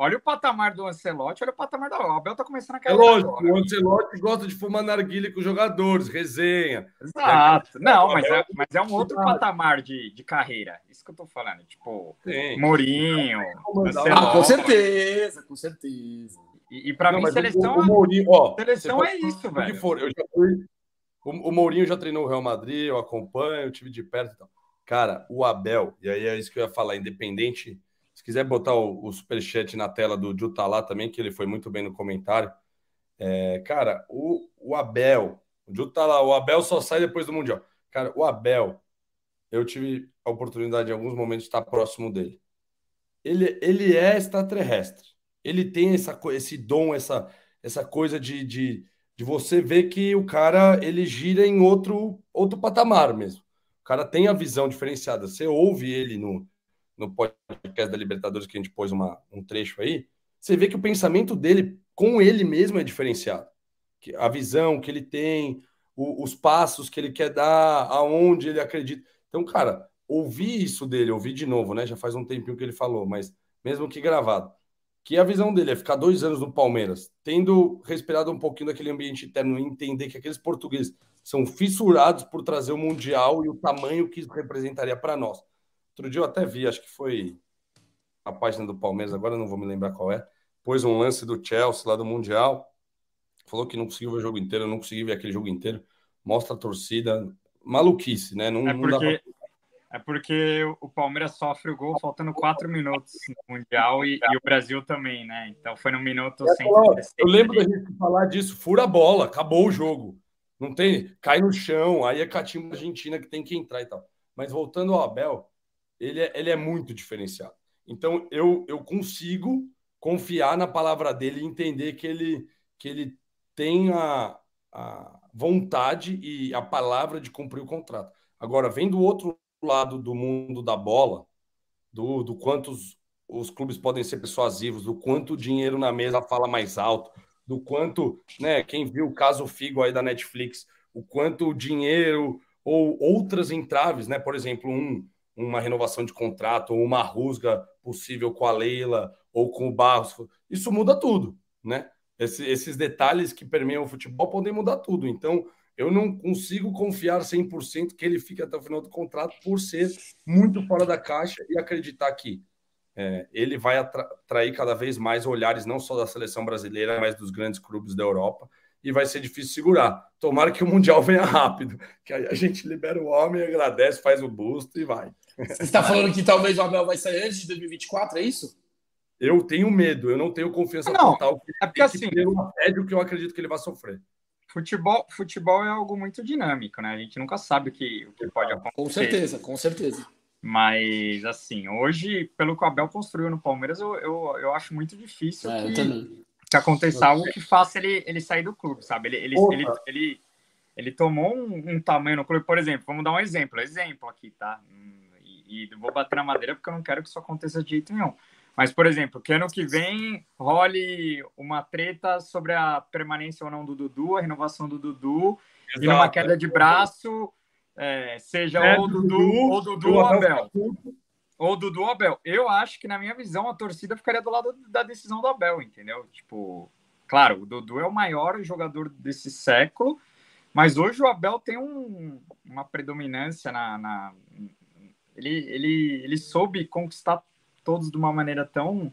Olha o patamar do Ancelotti, olha o patamar da. O Abel tá começando a cair. É lógico, agora. o Ancelotti gosta de fumar narguilha com os jogadores, resenha. Exato. É, Não, mas é, mas é um outro patamar de, de carreira. Isso que eu tô falando. Tipo, Sim. Mourinho. Ah, com certeza, com certeza. E, e para mim, seleção, o, o Mourinho, ó, seleção é isso, velho. For, eu já fui, o, o Mourinho já treinou o Real Madrid, eu acompanho, eu tive de perto e tal. Cara, o Abel, e aí é isso que eu ia falar, independente quiser botar o, o superchat na tela do Juta lá também, que ele foi muito bem no comentário. É, cara, o, o Abel, o Juta tá lá, o Abel só sai depois do Mundial. Cara, o Abel, eu tive a oportunidade em alguns momentos de estar próximo dele. Ele, ele é extraterrestre. Ele tem essa, esse dom, essa, essa coisa de, de, de você ver que o cara ele gira em outro, outro patamar mesmo. O cara tem a visão diferenciada. Você ouve ele no, no podcast da Libertadores que a gente pôs uma, um trecho aí, você vê que o pensamento dele com ele mesmo é diferenciado. A visão que ele tem, o, os passos que ele quer dar, aonde ele acredita. Então, cara, ouvir isso dele, ouvir de novo, né? Já faz um tempinho que ele falou, mas mesmo que gravado. Que a visão dele é ficar dois anos no Palmeiras, tendo respirado um pouquinho daquele ambiente interno e entender que aqueles portugueses são fissurados por trazer o Mundial e o tamanho que isso representaria para nós. Outro dia eu até vi, acho que foi a página do Palmeiras, agora não vou me lembrar qual é. Pôs um lance do Chelsea lá do Mundial. Falou que não conseguiu ver o jogo inteiro, eu não consegui ver aquele jogo inteiro. Mostra a torcida. Maluquice, né? Não, é, porque, pra... é porque o Palmeiras sofre o gol faltando quatro minutos no Mundial e, e o Brasil também, né? Então foi no minuto é, Eu lembro da gente falar disso, fura a bola, acabou o jogo. Não tem, cai no chão, aí é catimba Argentina que tem que entrar e tal. Mas voltando ao Abel, ele é, ele é muito diferenciado. Então eu, eu consigo confiar na palavra dele e entender que ele, que ele tem a, a vontade e a palavra de cumprir o contrato. Agora, vem do outro lado do mundo da bola, do, do quanto os, os clubes podem ser persuasivos, do quanto o dinheiro na mesa fala mais alto, do quanto, né, quem viu o caso Figo aí da Netflix, o quanto o dinheiro ou outras entraves, né, por exemplo, um, uma renovação de contrato ou uma rusga possível com a Leila ou com o Barros, isso muda tudo, né? Esse, esses detalhes que permeiam o futebol podem mudar tudo. Então, eu não consigo confiar 100% que ele fique até o final do contrato por ser muito fora da caixa e acreditar que é, ele vai atrair cada vez mais olhares não só da seleção brasileira, mas dos grandes clubes da Europa e vai ser difícil segurar. Tomara que o Mundial *laughs* venha rápido, que aí a gente libera o homem, agradece, faz o busto e vai. Você está falando que talvez o Abel vai sair antes de 2024, é isso? Eu tenho medo, eu não tenho confiança não, total. É porque assim, um assédio que eu acredito que ele vai sofrer. Futebol, futebol é algo muito dinâmico, né? A gente nunca sabe o que, o que pode acontecer. Com certeza, com certeza. Mas, assim, hoje, pelo que o Abel construiu no Palmeiras, eu, eu, eu acho muito difícil é, que, que, aconteça algo que faça ele, ele sair do clube, sabe? Ele, ele, ele, ele, ele, tomou um, um, tamanho no clube, por exemplo, vamos dar um exemplo, exemplo aqui, tá? E, e vou bater na madeira porque eu não quero que isso aconteça de jeito nenhum. Mas, por exemplo, que ano que vem role uma treta sobre a permanência ou não do Dudu, a renovação do Dudu, Exato. e numa queda de braço, é, seja é, ou Dudu, Dudu ou Dudu ou Abel. Ou Dudu ou Abel. Eu acho que, na minha visão, a torcida ficaria do lado da decisão do Abel, entendeu? Tipo, claro, o Dudu é o maior jogador desse século, mas hoje o Abel tem um, uma predominância na. na ele, ele, ele soube conquistar todos de uma maneira tão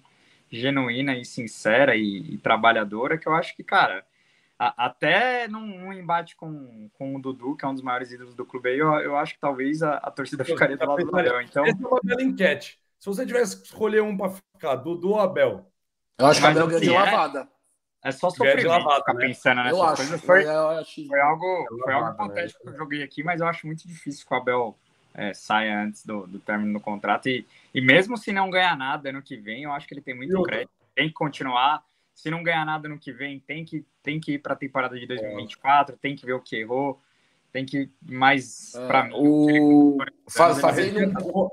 genuína e sincera e, e trabalhadora que eu acho que, cara, a, até num, num, embate com, com o Dudu, que é um dos maiores ídolos do clube aí, eu, eu acho que talvez a, a torcida ficaria do lado do Abel. Então... Essa é uma bela enquete. Se você tivesse que escolher um para ficar, Dudu ou Abel? Eu acho que Abel ganha de assim, é lavada. É, é só sofrimento lavada, ficar né? pensando nessas eu acho. Foi, eu acho, foi algo, foi algo hipotético que eu joguei aqui, mas eu acho muito difícil que o Abel é, saia antes do, do término do contrato. E, e mesmo se não ganhar nada ano que vem, eu acho que ele tem muito crédito. Tem que continuar. Se não ganhar nada ano que vem, tem que, tem que ir para a temporada de 2024, é. tem que ver o que errou, tem que mais é, para mim. O... Faz, fazendo, um...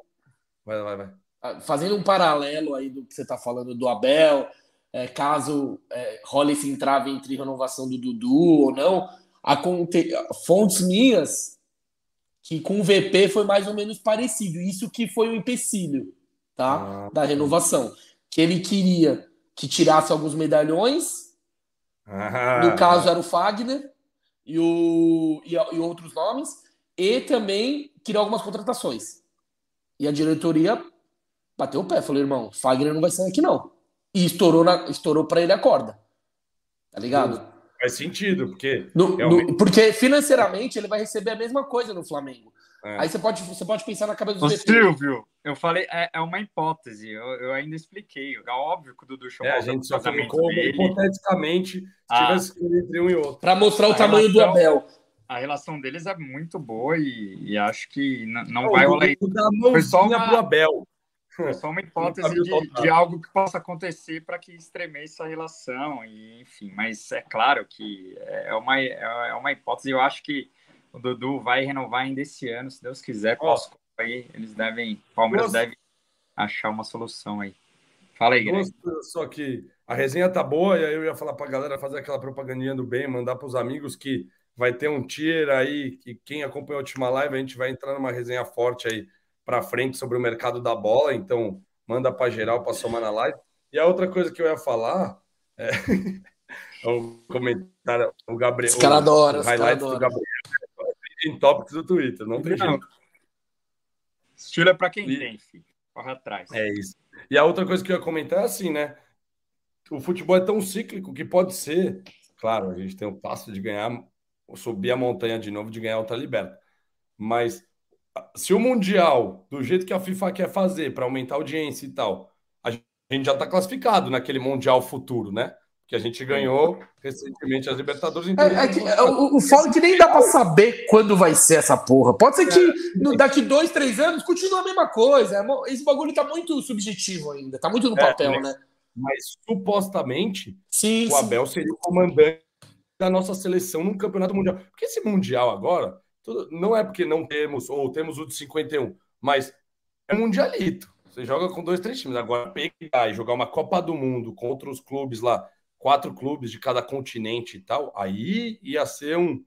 vai, vai, vai. Ah, fazendo um paralelo aí do que você está falando do Abel, é, caso é, role esse entrave entre renovação do Dudu ou não, aconte... fontes minhas que com o VP foi mais ou menos parecido. Isso que foi o um empecilho, tá? Ah, da renovação. Que ele queria que tirasse alguns medalhões. Ah, no caso era o Fagner e, o, e, e, outros nomes. E também queria algumas contratações. E a diretoria bateu o pé. Falou, irmão, Fagner não vai sair aqui não. E estourou, na, estourou para ele a corda. Tá ligado? Faz sentido, porque. No, no, porque financeiramente ele vai receber a mesma coisa no Flamengo. É. Aí você pode, você pode pensar na cabeça do Silvio, eu falei, é, é uma hipótese, eu, eu, ainda expliquei. É óbvio que o Dudu chamou. É, a gente só colocou hipoteticamente se ah. tivesse entre um e outro. Para mostrar o a tamanho relação, do Abel. A relação deles é muito boa e, e acho que não, não vai rolar. Foi só uma... pro Abel. É só uma *laughs* hipótese de, de, algo que possa acontecer para que estremeça a relação, e enfim, mas é claro que é uma, é uma hipótese. Eu acho que o Dudu vai renovar ainda esse ano, se Deus quiser, oh. aí eles devem, Palmeiras Nossa. deve achar uma solução aí. Fala aí, Greg. Só que a resenha tá boa, e aí eu ia falar para a galera fazer aquela propagandinha do bem, mandar para os amigos que vai ter um tier aí, que quem acompanha a última live, a gente vai entrar numa resenha forte aí para frente sobre o mercado da bola, então manda para geral para somar na live. E a outra coisa que eu ia falar é, *laughs* é um comentário, o Gabriel. Os caras adoram, o highlight do Gabriel em tópicos do Twitter, não tem jeito. Estilo é para quem e... tem, filho. Corre atrás. É isso. E a outra coisa que eu ia comentar é assim, né? O futebol é tão cíclico que pode ser, claro, a gente tem o passo de ganhar, subir a montanha de novo, de ganhar outra liberta. Mas se o Mundial, do jeito que a FIFA quer fazer para aumentar a audiência e tal, a gente já está classificado naquele Mundial futuro, né? que a gente ganhou recentemente as Libertadores. Então é, é que, é, o, o foda é que nem dá para saber quando vai ser essa porra. Pode ser que é. no, daqui dois, três anos continue a mesma coisa. É esse bagulho tá muito subjetivo ainda, tá muito no é, papel, mas, né? Mas supostamente sim, o Abel sim. seria o comandante da nossa seleção no campeonato mundial. Porque esse mundial agora tudo, não é porque não temos ou temos o de 51, mas é mundialito. Você joga com dois, três times. Agora pegar e jogar uma Copa do Mundo contra os clubes lá quatro clubes de cada continente e tal, aí ia ser um,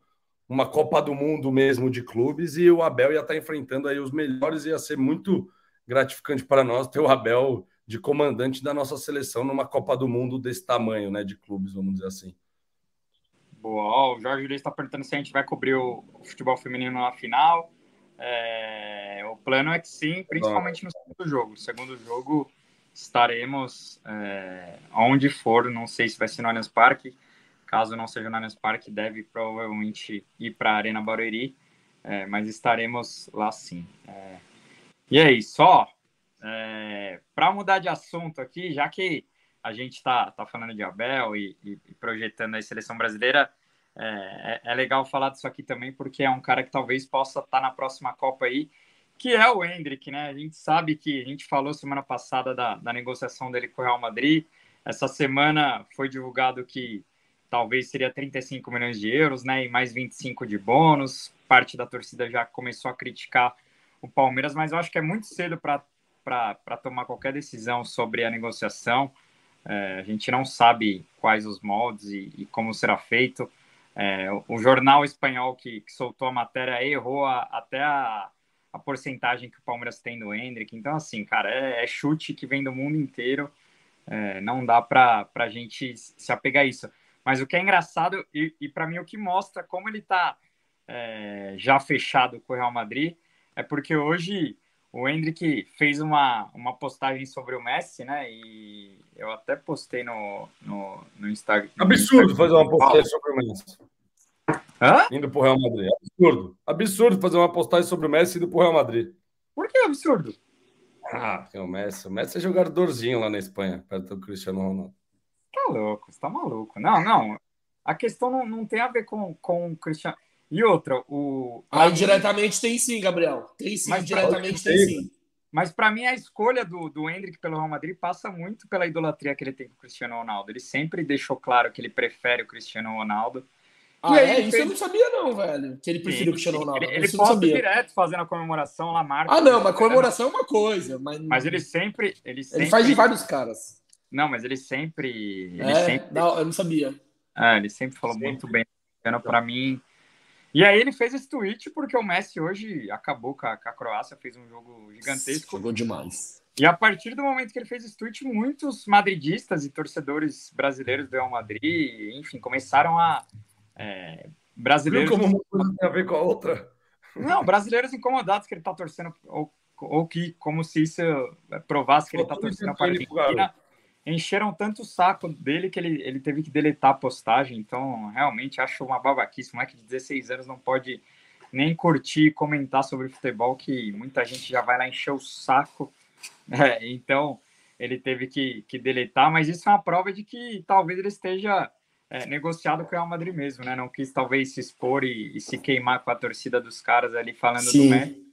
uma Copa do Mundo mesmo de clubes e o Abel ia estar enfrentando aí os melhores, ia ser muito gratificante para nós ter o Abel de comandante da nossa seleção numa Copa do Mundo desse tamanho, né, de clubes, vamos dizer assim. Boa, o Jorge Luiz está perguntando se a gente vai cobrir o, futebol feminino na final. É, o plano é que sim, principalmente no segundo jogo. O segundo jogo estaremos é, onde for, não sei se vai ser no Allianz Parque, caso não seja no Allianz Parque, deve provavelmente ir para a Arena Barueri, é, mas estaremos lá sim. É, e aí, só é, para mudar de assunto aqui, já que a gente está tá falando de Abel e, e, projetando a seleção brasileira, é, é, é, legal falar disso aqui também, porque é um cara que talvez possa estar tá na próxima Copa aí, que é o Hendrick, né? A gente sabe que a gente falou semana passada da, da negociação dele com o Real Madrid. Essa semana foi divulgado que talvez seria 35 milhões de euros, né? E mais 25 de bônus. Parte da torcida já começou a criticar o Palmeiras, mas eu acho que é muito cedo para tomar qualquer decisão sobre a negociação. É, a gente não sabe quais os moldes e, e como será feito. É, o jornal espanhol que, que, soltou a matéria errou a, até a, a porcentagem que o Palmeiras tem do Hendrick. Então, assim, cara, é, é chute que vem do mundo inteiro. É, não dá para a gente se apegar a isso. Mas o que é engraçado, e, e para mim o que mostra como ele está é, já fechado com o Real Madrid, é porque hoje o Hendrick fez uma, uma postagem sobre o Messi, né? E eu até postei no, no, no Instagram. Absurdo fazer uma postagem sobre o Messi. Hã? Indo pro Real Madrid. Absurdo. Absurdo fazer uma postagem sobre o Messi indo pro Real Madrid. Por que absurdo? Ah, o Messi. O Messi é jogadorzinho lá na Espanha, perto do Cristiano Ronaldo. Tá louco, você tá maluco. Não, não. A questão não, não tem a ver com, com o Cristiano. E outra, o. Ah, diretamente tem sim, Gabriel. Tem sim, Mas diretamente tem sim. Mas para mim a escolha do, do Hendrick pelo Real Madrid passa muito pela idolatria que ele tem com o Cristiano Ronaldo. Ele sempre deixou claro que ele prefere o Cristiano Ronaldo. Ah, é? Isso fez... eu não sabia, não, velho. Que ele preferiu o Cristiano Ronaldo. Ele, ele posta direto fazendo a comemoração lá, marca. Ah, não, mas comemoração é uma coisa. Mas, mas ele sempre. Ele, sempre... ele faz de vários caras. Não, mas ele sempre. Ele é? sempre... Não, eu não sabia. É, ele sempre falou sempre. muito bem. Para mim. E aí ele fez esse tweet porque o Messi hoje acabou com a, com a Croácia, fez um jogo gigantesco. Jogou demais. E a partir do momento que ele fez esse tweet, muitos madridistas e torcedores brasileiros do Real Madrid, enfim, começaram a é, Brasileiros. Viu como uma coisa tem a ver com a outra? Não, brasileiros incomodados que ele está torcendo, ou, ou que, como se isso provasse que ele está torcendo para a Argentina, encheram tanto o saco dele que ele, ele teve que deletar a postagem. Então, realmente, acho uma babaquice. Um moleque de 16 anos não pode nem curtir e comentar sobre futebol, que muita gente já vai lá encher o saco. *laughs* É, então, ele teve que, que deletar, mas isso é uma prova de que talvez ele esteja é, negociado com o Real Madrid mesmo, né? Não quis talvez se expor e, e, se queimar com a torcida dos caras ali falando Sim. do Messi.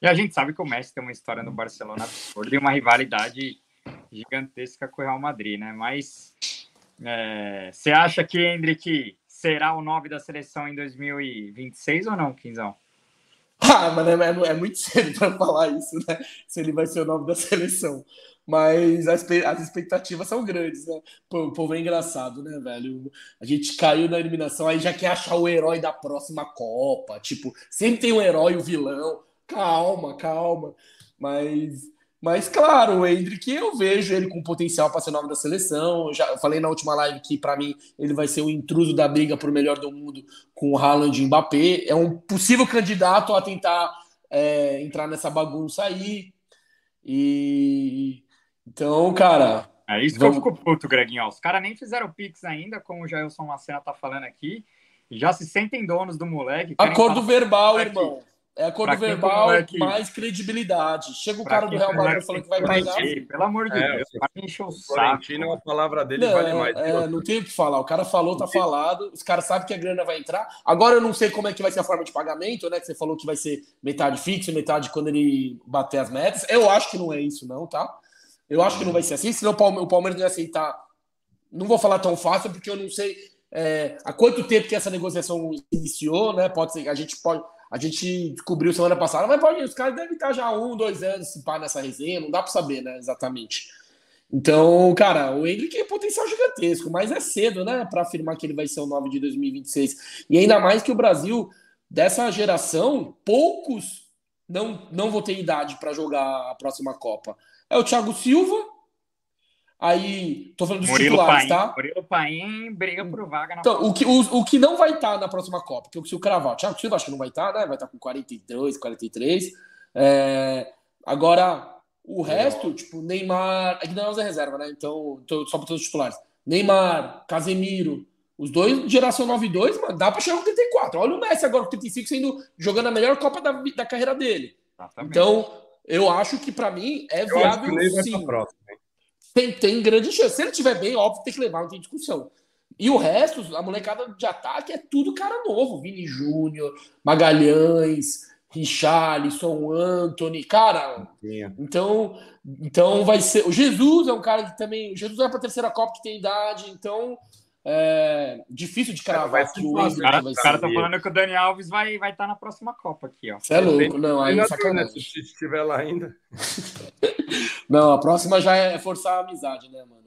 E a gente sabe que o Messi tem uma história no Barcelona absurda e uma rivalidade gigantesca com o Real Madrid, né? Mas é, você acha que Hendrick será o 9 da seleção em 2026 ou não, Quinzão? Ah, mas é, é, é muito *laughs* cedo para falar isso, né? Se ele vai ser o 9 da seleção. Mas as, as expectativas são grandes, né? O povo é engraçado, né, velho? A gente caiu na eliminação, aí já quer achar o herói da próxima Copa. Tipo, sempre tem o um herói e o vilão. Calma, calma. Mas, mas claro, o Hendrick, eu vejo ele com potencial para ser nome da seleção. Eu já falei na última live que, para mim, ele vai ser o intruso da briga por melhor do mundo com o Haaland e Mbappé. É um possível candidato a tentar é, entrar nessa bagunça aí. E então, cara. É isso vamos... que eu fico puto, Greginho. Os caras nem fizeram Pix ainda, como o Jailson Macena tá falando aqui. Já se sentem donos do moleque. Acordo verbal, moleque, irmão. É acordo verbal, mais credibilidade. Chega o cara do Real Madrid falando que vai pagar. Pelo amor de é, Deus, o Florentino, a palavra dele não, vale mais. É, não tem o que falar. O cara falou, tá falado. Os caras sabem que a grana vai entrar. Agora eu não sei como é que vai ser a forma de pagamento, né? Que você falou que vai ser metade fixo, metade quando ele bater as metas. Eu acho que não é isso, não, tá? Eu acho que não vai ser assim, senão o Palmeiras não ia aceitar. Não vou falar tão fácil, porque eu não sei é, há quanto tempo que essa negociação iniciou, né? Pode ser, a gente pode a gente descobriu semana passada, mas pode, os caras devem estar já um, dois anos se pá nessa resenha, não dá para saber, né, exatamente. Então, cara, o Hendrick é potencial gigantesco, mas é cedo, né, para afirmar que ele vai ser o 9 de 2026. E ainda mais que o Brasil, dessa geração, poucos não, não vão ter idade para jogar a próxima Copa. É o Thiago Silva, Aí, tô falando dos Murilo titulares, Paim, tá? Murilo Paim briga por vaga na Então, o que, o, o que não vai estar tá na próxima Copa, que se o cravar, Thiago Silva acho que não vai estar, tá, né? Vai estar tá com 42, 43. É, agora, o resto, tipo, Neymar. É que não é reserva, né? Então, tô, só para todos os titulares. Neymar, Casemiro, os dois, geração 9 e 2, mano, dá para chegar com 34. Olha o Messi agora com 35 sendo jogando a melhor Copa da, da carreira dele. Exatamente. Então, eu acho que para mim é viável sim. Tem, tem grande chance. Se ele estiver bem, óbvio, tem que levar, não tem discussão. E o resto, a molecada de ataque é tudo cara novo. Vini Júnior, Magalhães, Richarlison, Anthony, cara. Então, então vai ser. O Jesus é um cara que também. O Jesus vai para a terceira Copa que tem idade, então é difícil de cravar que o Hendrick cara, vai ser. cara tá falando que o Dani Alves vai vai estar tá na próxima Copa aqui, ó. Você é louco, não, aí é sacanagem. Se estiver lá ainda. *laughs* não, a próxima já é forçar a amizade, né, mano?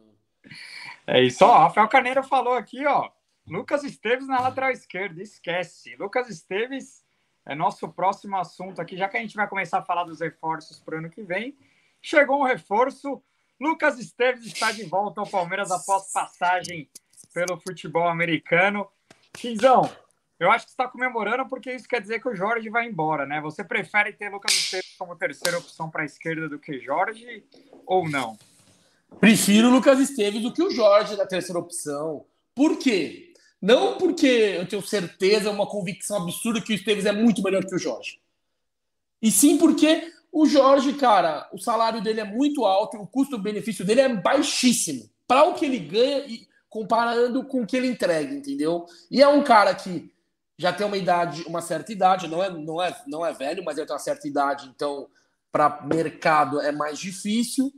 É isso, ó. Rafael Carneiro falou aqui, ó. Lucas Esteves na lateral esquerda, esquece. Lucas Esteves é nosso próximo assunto aqui, já que a gente vai começar a falar dos reforços para o ano que vem. Chegou um reforço. Lucas Esteves está de volta ao Palmeiras após passagem pelo futebol americano. Quinzão, eu acho que está comemorando porque isso quer dizer que o Jorge vai embora, né? Você prefere ter Lucas Esteves como terceira opção para a esquerda do que Jorge ou não? Prefiro Lucas Esteves do que o Jorge na terceira opção. Por quê? Não porque eu tenho certeza, uma convicção absurda que o Esteves é muito melhor que o Jorge. E sim porque o Jorge, cara, o salário dele é muito alto, o custo-benefício dele é baixíssimo. Para o que ele ganha, e comparando com o que ele entrega, entendeu? E é um cara que já tem uma idade, uma certa idade, não é, não é, não é velho, mas ele tem uma certa idade, então para mercado é mais difícil.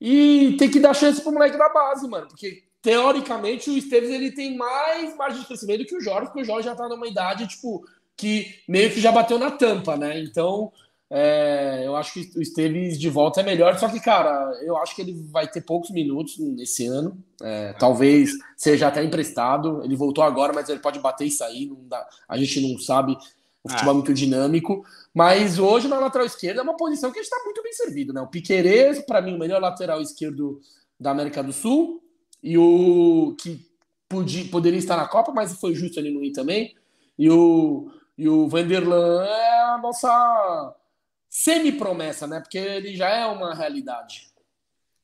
E tem que dar chance pro moleque da base, mano, porque teoricamente o Esteves ele tem mais margem de crescimento que o Jorge, porque o Jorge já tá numa idade tipo que meio que já bateu na tampa, né? Então, é, eu acho que o Esteves de volta é melhor, só que, cara, eu acho que ele vai ter poucos minutos nesse ano. É, talvez seja até emprestado. Ele voltou agora, mas ele pode bater e sair. Dá, a gente não sabe. O futebol é muito dinâmico. Mas hoje na lateral esquerda é uma posição que a gente está muito bem servido, né? O Piquerez, para mim, o melhor lateral esquerdo da América do Sul. E o que podia, poderia estar na Copa, mas foi justo ele não ir também. E o, e o Vanderlan é a nossa semi-promessa, né? Porque ele já é uma realidade.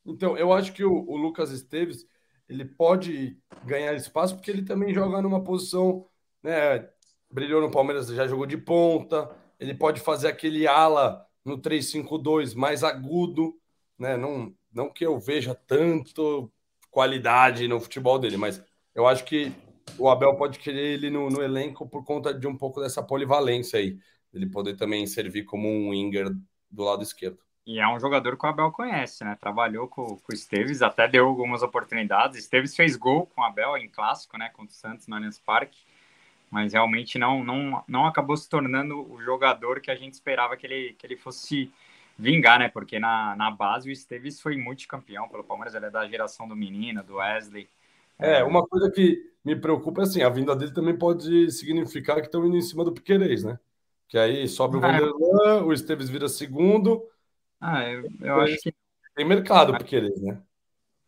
Então, eu acho que o, o, Lucas Esteves ele pode ganhar espaço porque ele também joga numa posição, né? Brilhou no Palmeiras, já jogou de ponta. Ele pode fazer aquele ala no 3-5-2 mais agudo, né? Não, não que eu veja tanto qualidade no futebol dele, mas eu acho que o Abel pode querer ele no, no elenco por conta de um pouco dessa polivalência aí ele poder também servir como um winger do lado esquerdo. E é um jogador que o Abel conhece, né? Trabalhou com, com o Esteves, até deu algumas oportunidades. Esteves fez gol com o Abel em clássico, né? Contra o Santos no Allianz Parque. Mas realmente não, não, não acabou se tornando o jogador que a gente esperava que ele, que ele fosse vingar, né? Porque na, na base o Esteves foi multicampeão pelo Palmeiras. Ele é da geração do Menino, do Wesley. É, uma coisa que me preocupa é assim, a vinda dele também pode significar que estão indo em cima do Piquerez, né? Que aí sobe o ah, Vanderlan, o Esteves vira segundo. Ah, eu, eu acho que. Tem mercado para querer, né?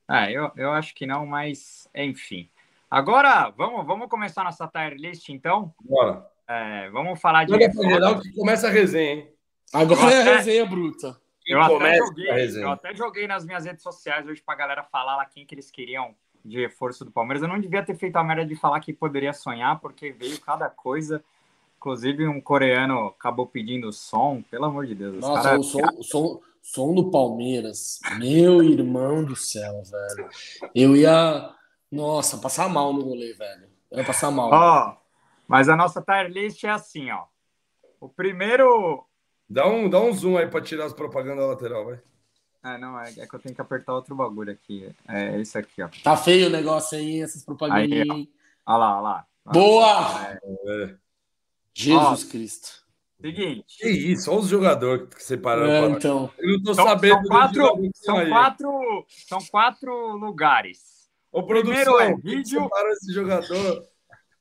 Ah, eu, eu acho que não, mas enfim. Agora, vamos, vamos começar nossa tier list, então? Bora. É, vamos falar de. geral que começa a resenha, hein? Agora é a resenha bruta. Eu até, joguei, eu até joguei nas minhas redes sociais hoje pra galera falar lá quem que eles queriam de reforço do Palmeiras. Eu não devia ter feito a merda de falar que poderia sonhar, porque veio cada coisa Inclusive, um coreano acabou pedindo som, pelo amor de Deus. os Nossa, cara- o som, o som, som do Palmeiras. Meu irmão do céu, velho. Eu ia. Nossa, passar mal no rolê, velho. Eu ia passar mal. Ó, mas a nossa tier list é assim, ó. O primeiro. Dá um, dá um zoom aí pra tirar as propagandas lateral, vai. Ah, não, é, é que eu tenho que apertar outro bagulho aqui. É esse aqui, ó. Tá feio o negócio aí, essas propagandinhas. Aí, Olha lá, olha lá. Boa! É. Jesus Cristo. Seguinte. Que isso, olha os jogadores que separaram. É, então. Eu não tô São, sabendo. são quatro, são quatro, são quatro lugares. Ô, primeiro produção, é vídeo- esse jogador.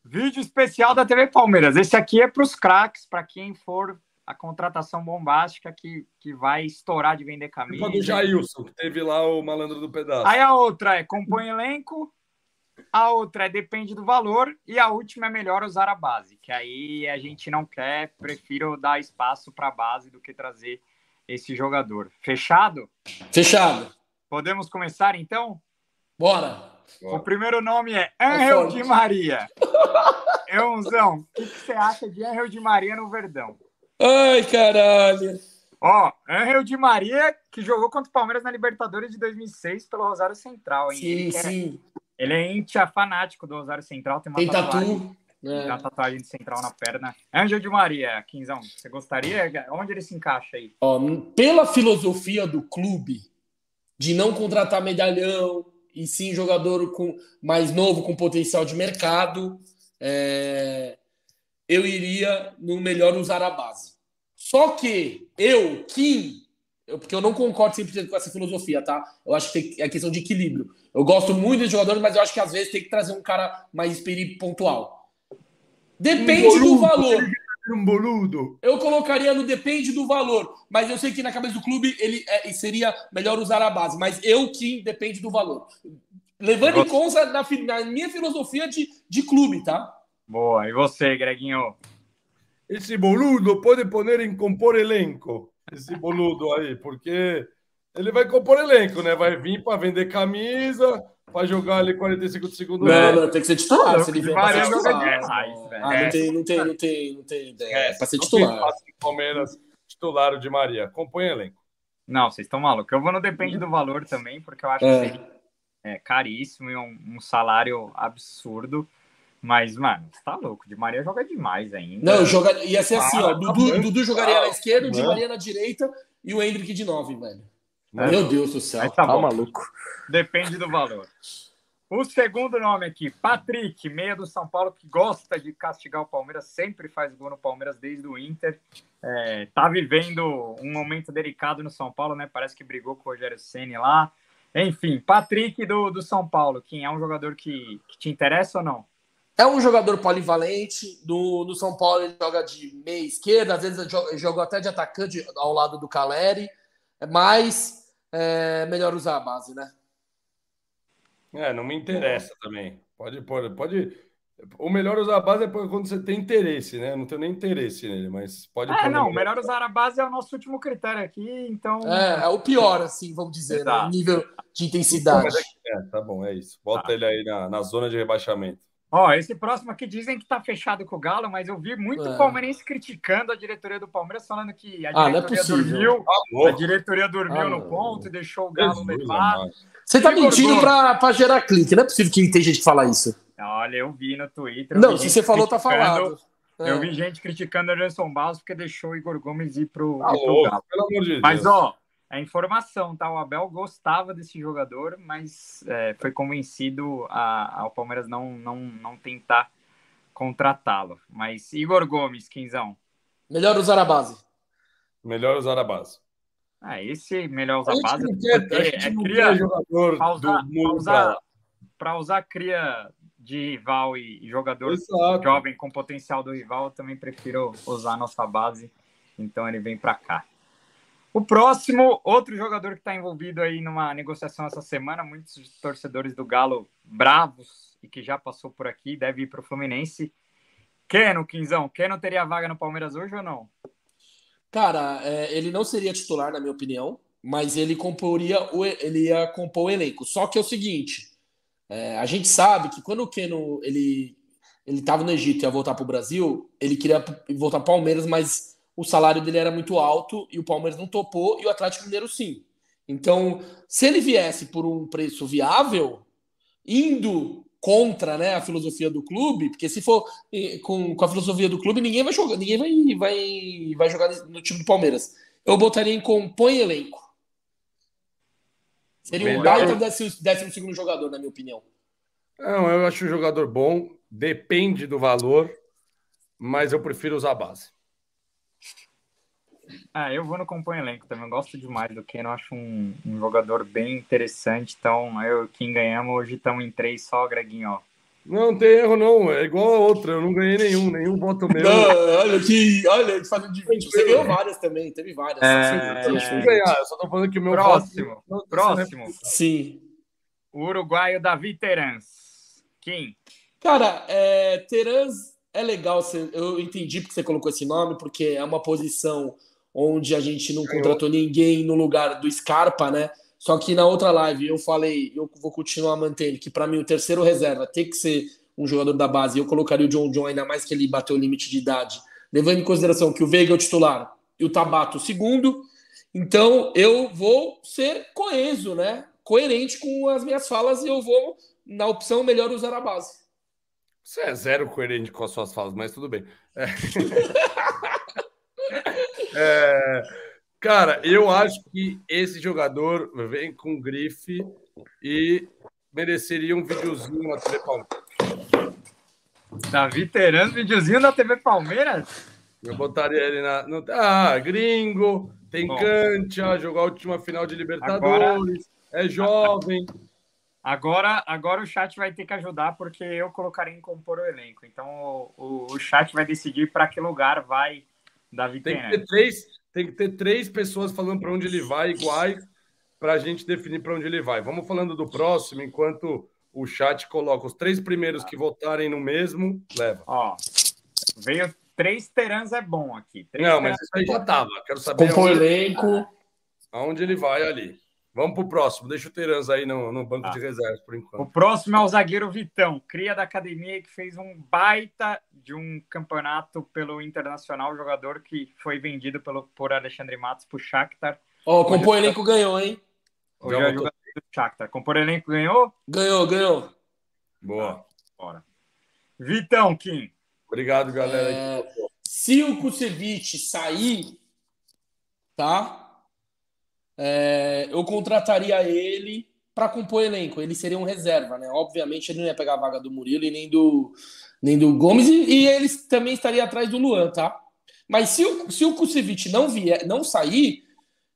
Vídeo especial da TV Palmeiras. Esse aqui é para os craques, para quem for a contratação bombástica que, que vai estourar de vender camisa. Culpa do Jailson, que teve lá o malandro do pedaço. Aí a outra é compõe elenco, a outra é depende do valor e a última é melhor usar a base, que aí a gente não quer, prefiro dar espaço para a base do que trazer esse jogador. Fechado? Fechado. Podemos começar então? Bora. O primeiro nome é É Angel. Di Maria. Eunzão, o que, que você acha de Angel Di Maria no Verdão? Ai, caralho. Ó, Angel Di Maria, que jogou contra o Palmeiras na Libertadores de 2006 pelo Rosário Central, hein? Sim, é- sim. Ele é íntia fanático do Rosário Central, tem uma Tem tatuagem, tatu. né? uma tatuagem de central na perna. Angel Di Maria, Quinzão, você gostaria? Onde ele se encaixa aí? Ó, pela filosofia do clube de não contratar medalhão e sim jogador com mais novo com potencial de mercado, é, eu iria no melhor usar a base. Só que eu, Kim, eu- porque eu não concordo 100% com essa filosofia, tá? Eu acho que é questão de equilíbrio. Eu gosto muito de jogadores, mas eu acho que às vezes tem que trazer um cara mais experiente pontual. Depende do boludo. valor. Um boludo. Eu colocaria no depende do valor, mas eu sei que na cabeça do clube ele é, seria melhor usar a base, mas eu que depende do valor. Levando em conta na, na minha filosofia de, de clube, tá? Boa, e você, Greginho? Esse boludo pode poner em compor elenco. Esse boludo aí, porque ele vai compor elenco, né? Vai vir para vender camisa, para jogar ali 45 segundos. Não, não, tem que ser titular. Se ele vier pra ser titular. Ah, É. não tem, não tem, não tem, não tem ideia. É, pra ser titular. Palmeiras, titular o de Maria. Compõe elenco. Não, vocês estão malucos. Eu vou no depende do valor também, porque eu acho É. que seria é, caríssimo e um, um salário absurdo. Mas, mano, você tá louco. De Maria joga demais ainda. Não, joga, ia ser assim, ó. Ah, Dudu, tá bom. Dudu jogaria na esquerda, o Di Tá. Maria na direita e o Hendrick de nove, velho. É. Meu Deus do céu. Mas tá Tá maluco. Depende do valor. O segundo nome aqui, Patrick, meia do São Paulo, que gosta de castigar o Palmeiras, sempre faz gol no Palmeiras desde o Inter. É, tá vivendo um momento delicado no São Paulo, né? Parece que brigou com o Rogério Ceni lá. Enfim, Patrick do, do São Paulo, quem é um jogador que, que te interessa ou não? É um jogador polivalente. Do, do São Paulo ele joga de meia esquerda, às vezes ele joga, joga até de atacante ao lado do Caleri. Mas é melhor usar a base, né? É, não me interessa também. Pode pôr, pode. O melhor usar a base é quando você tem interesse, né? Eu não tenho nem interesse nele, mas pode É, não, no- melhor usar a base é o nosso último critério aqui, então. É, é o pior, assim, vamos dizer, né? Exato. nível de intensidade. É É, tá bom, é isso. Bota ele aí na, na zona de rebaixamento. Ó, esse próximo aqui dizem que tá fechado com o Galo, mas eu vi muito É. palmeirense criticando a diretoria do Palmeiras, falando que a Ah, não é diretoria possível. dormiu, a diretoria dormiu Ah, no ponto e deixou o Galo Jesus levar. Você tá mentindo pra, pra gerar clique. Não é possível que tem gente que fala isso. Olha, eu vi no Twitter. eu Não, se você falou, tá falado. Eu É. vi gente criticando o Anderson Barros porque deixou o Igor Gomes ir pro, Tá ir pro Galo. pelo amor de Deus. Mas, ó, é informação, tá? O Abel gostava desse jogador, mas é, foi convencido a, ao Palmeiras não, não, não tentar contratá-lo. Mas Igor Gomes, Quinzão. Melhor usar a base. Melhor usar a base. Ah, esse melhor usar A base, não quer, porque a gente é não cria, jogador pra usar, usar, pra usar cria de rival e jogador Exato. jovem com potencial do rival, eu também prefiro usar a nossa base, então ele vem para cá. O próximo, outro jogador que está envolvido aí numa negociação essa semana, muitos torcedores do Galo bravos e que já passou por aqui, deve ir para o Fluminense. Keno, Quinzão, Keno teria vaga no Palmeiras hoje ou não? Cara, é, ele não seria titular, na minha opinião, mas ele comporia o, ele ia compor o elenco. Só que é o seguinte: é, a gente sabe que quando o Keno ele ele estava no Egito e ia voltar para o Brasil, ele queria voltar para o Palmeiras, mas o salário dele era muito alto e o Palmeiras não topou e o Atlético Mineiro sim. Então, se ele viesse por um preço viável, indo contra né, a filosofia do clube, porque se for com, com a filosofia do clube, ninguém vai jogar, ninguém vai, vai, vai jogar no time do Palmeiras. Eu botaria em compõe elenco. Seria um baita décimo, décimo segundo jogador, na minha opinião. Não, eu acho um jogador bom, depende do valor, mas eu prefiro usar a base. Ah, eu vou no compõe elenco também. Eu gosto demais do Keno. Acho um, um, jogador bem interessante. Então, eu quem ganhamos hoje estamos em três só, Greguinho, ó. Não tem erro, não. É igual a outra. Eu não ganhei nenhum, nenhum voto meu. Não, olha que, olha, fazendo de 20. Você ganhou várias também, teve várias. É, eu é... ganhar, eu só tô falando que o meu próximo. Voto... Próximo. Sim. O uruguaio Davi Terans. Quem? Cara, é, Terans é legal. Eu entendi porque você colocou esse nome, porque é uma posição onde a gente não contratou ninguém no lugar do Scarpa, né? Só que na outra live eu falei, eu vou continuar mantendo que para mim o terceiro reserva tem que ser um jogador da base. Eu colocaria o John John, ainda mais que ele bateu o limite de idade, levando em consideração que o Veiga é o titular e o Tabato o segundo. Então eu vou ser coeso, né? Coerente com as minhas falas e eu vou na opção melhor usar a base. Você é zero coerente com as suas falas, mas tudo bem. É. *laughs* É, cara, eu acho que esse jogador vem com grife e mereceria um videozinho na TV Palmeiras. Davi Terano, videozinho na TV Palmeiras? Eu botaria ele na. No, ah, gringo, tem Bom, cancha, jogou a última final de Libertadores, agora, é jovem. Agora, agora o chat vai ter que ajudar, porque eu colocaria em compor o elenco. Então o, o, o chat vai decidir para que lugar vai Davi tem que ter três, tem que ter três pessoas falando para onde ele vai iguais para a gente definir para onde ele vai. Vamos falando do próximo, enquanto o chat coloca os três primeiros que votarem no mesmo, leva. Ó, veio três terãs é bom aqui. Três Não, mas isso aí já tava. Quero saber. Compor elenco. Aonde ele vai ali. Vamos para o próximo. Deixa o Terans aí no, no banco ah. de reservas, por enquanto. O próximo é o zagueiro Vitão, cria da academia, que fez um baita de um campeonato pelo Internacional, jogador que foi vendido pelo, por Alexandre Matos para o Shakhtar. Ó, oh, compor elenco ganhou, hein? Hoje é jogador do Shakhtar. Compor elenco ganhou? Ganhou, ganhou. Boa. bora. Vitão, Kim. Obrigado, galera. É... Se o Kusevich sair, tá? É, eu contrataria ele para compor elenco. Ele seria um reserva, né? Obviamente ele não ia pegar a vaga do Murilo e nem do, nem do Gomes, e, e ele também estaria atrás do Luan, tá? Mas se o, se o Kusevich não, vier, não sair,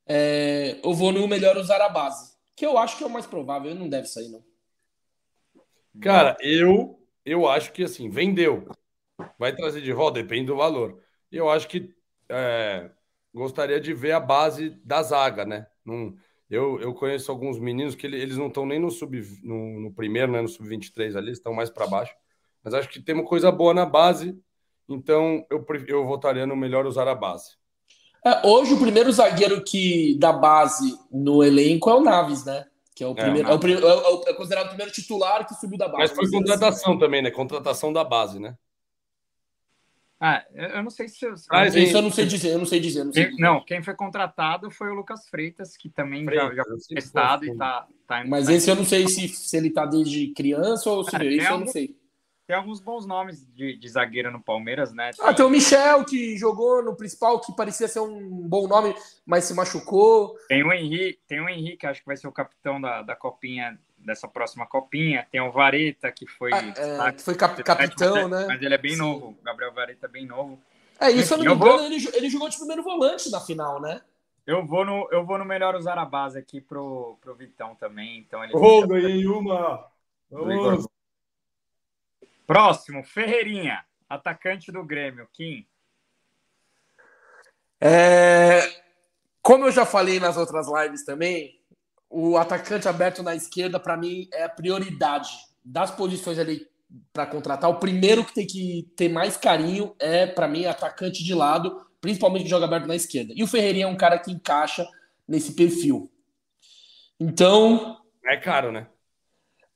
é, eu vou no melhor usar a base. Que eu acho que é o mais provável, ele não deve sair, não. Cara, eu, eu acho que assim, vendeu. Vai trazer de volta, depende do valor. Eu acho que é, gostaria de ver a base da zaga, né? Eu, eu conheço alguns meninos que eles não estão nem no sub no, no, primeiro, né, no sub 23 ali, estão mais para baixo. Mas acho que tem uma coisa boa na base, então eu, eu votaria no melhor usar a base. É, hoje o primeiro zagueiro que da base no elenco é o Naves, né? Que é o primeiro, é, o, é, o, é, considerado o primeiro titular que subiu da base. Mas foi contratação assim. também, né? Contratação da base, né? Ah, eu não sei se. Ah, isso eu não sei dizer, eu não sei dizer. Não, sei dizer. não, quem foi contratado foi o Lucas Freitas, que também Freitas, já, já foi testado e tá, tá Mas tá esse eu não sei se, se ele tá desde criança ou se é, isso eu não sei. Tem alguns bons nomes de, de zagueiro no Palmeiras, né? Tem... Ah, tem o Michel, que jogou no principal, que parecia ser um bom nome, mas se machucou. Tem o Henrique, tem o Henrique, acho que vai ser o capitão da, da copinha dessa próxima copinha. Tem o Vareta, que foi. Ah, é, que foi cap capitão, mas, né? Mas ele é bem Sim. novo. O Gabriel Vareta é bem novo. É, isso eu não me engano, vou... ele, ele jogou de primeiro volante na final, né? Eu vou no, eu vou no melhor usar a base aqui pro, pro Vitão também. Então ele oh, ganhei uma! Vamos. Próximo, Ferreirinha, atacante do Grêmio, Kim. É, como eu já falei nas outras lives também, o atacante aberto na esquerda, para mim, é a prioridade das posições ali para contratar. O primeiro que tem que ter mais carinho é, para mim, atacante de lado, principalmente que joga aberto na esquerda. E o Ferreirinha é um cara que encaixa nesse perfil. Então. É caro, né?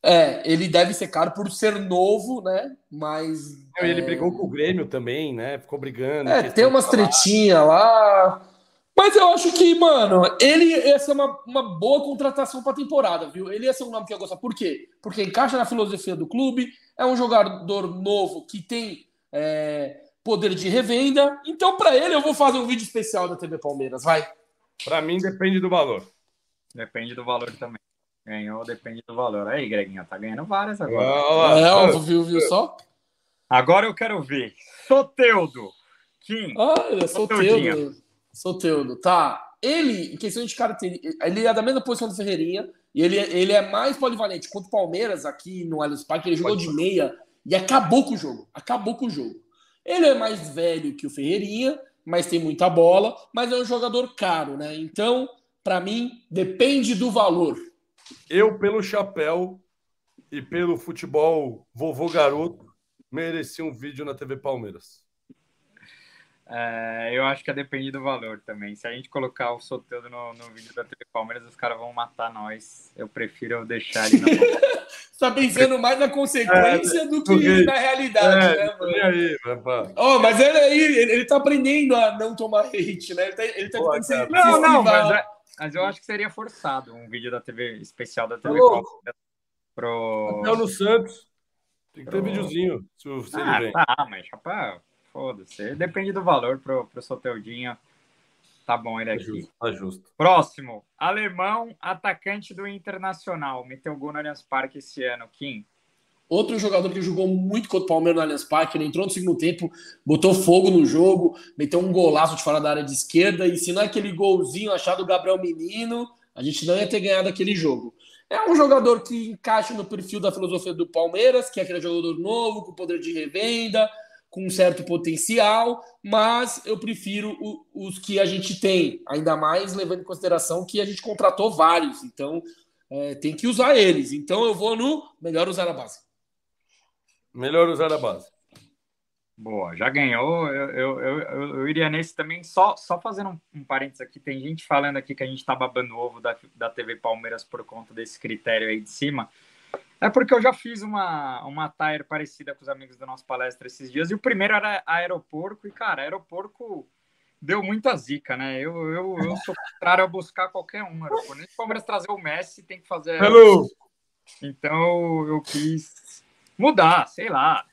É, ele deve ser caro por ser novo, né? Mas. Ele é, brigou com o Grêmio também, né? Ficou brigando. É, tem umas tretinhas lá. Mas eu acho que, mano, ele ia ser uma, uma boa contratação pra temporada, viu? Ele ia ser um nome que eu gosto. Por quê? Porque encaixa na filosofia do clube, é um jogador novo que tem é, poder de revenda. Então, pra ele, eu vou fazer um vídeo especial da TV Palmeiras, vai. Pra mim, depende do valor. Depende do valor também. Ganhou, depende do valor. Aí, Greginho, tá ganhando várias agora. É, ó, viu, viu só? Agora eu quero ver. Soteudo. Kim. Olha, Soteudinha. Soteudo. Soteudo, tá. Ele, em questão de característica, ele é da mesma posição do Ferreirinha, e ele, ele é mais polivalente. Contra o Palmeiras, aqui no Allianz Parque, ele jogou de meia e acabou com o jogo. Acabou com o jogo. Ele é mais velho que o Ferreirinha, mas tem muita bola, mas é um jogador caro, né? Então, pra mim, depende do valor. Eu, pelo chapéu e pelo futebol vovô garoto, mereci um vídeo na TV Palmeiras. É, eu acho que depende do valor também. Se a gente colocar o Soteudo no, no vídeo da TV Palmeiras, os caras vão matar nós. Eu prefiro deixar ele na. Você *laughs* tá pensando mais na consequência do que porque- na realidade, né, É, mano? e aí, rapaz? Oh, mas ele aí, ele, ele tá aprendendo a não tomar hate, né? Ele tá, ele tá Pô, cara. Não, não, mas, é- mas eu acho que seria forçado um vídeo da TV especial da TV louco. Palmeiras pro. Até o no Santos. Tem que ter Pro- videozinho, se, se ele Ah, vem. tá, mas chapa, foda-se. Depende do valor pro, pro Soteudinho. Tá bom ele Tá aqui. justo, tá justo. Próximo. Alemão, atacante do Internacional. Meteu gol no Allianz Parque esse ano, Kim. Outro jogador que jogou muito contra o Palmeiras no Allianz Parque, ele entrou no segundo tempo, botou fogo no jogo, meteu um golaço de fora da área de esquerda, e se não é aquele golzinho achado do Gabriel Menino, a gente não ia ter ganhado aquele jogo. É um jogador que encaixa no perfil da filosofia do Palmeiras, que é aquele jogador novo, com poder de revenda, com um certo potencial, mas eu prefiro o- os que a gente tem, ainda mais levando em consideração que a gente contratou vários, então é, tem que usar eles. Então eu vou no melhor usar a base. Melhor usar a base. Boa, já ganhou. Eu, eu, eu, eu- eu iria nesse também. Só, só fazendo um, um parênteses aqui, tem gente falando aqui que a gente tá babando ovo da, da TV Palmeiras por conta desse critério aí de cima. É porque eu já fiz uma, uma tire parecida com os amigos da nossa palestra esses dias, e o primeiro era Aeroporco, e, cara, Aeroporco deu muita zica, né? Eu, eu, eu sou contrário a buscar qualquer um Aeroporco. Nem o Palmeiras trazer o Messi, tem que fazer. Hello! Então eu quis mudar, sei lá.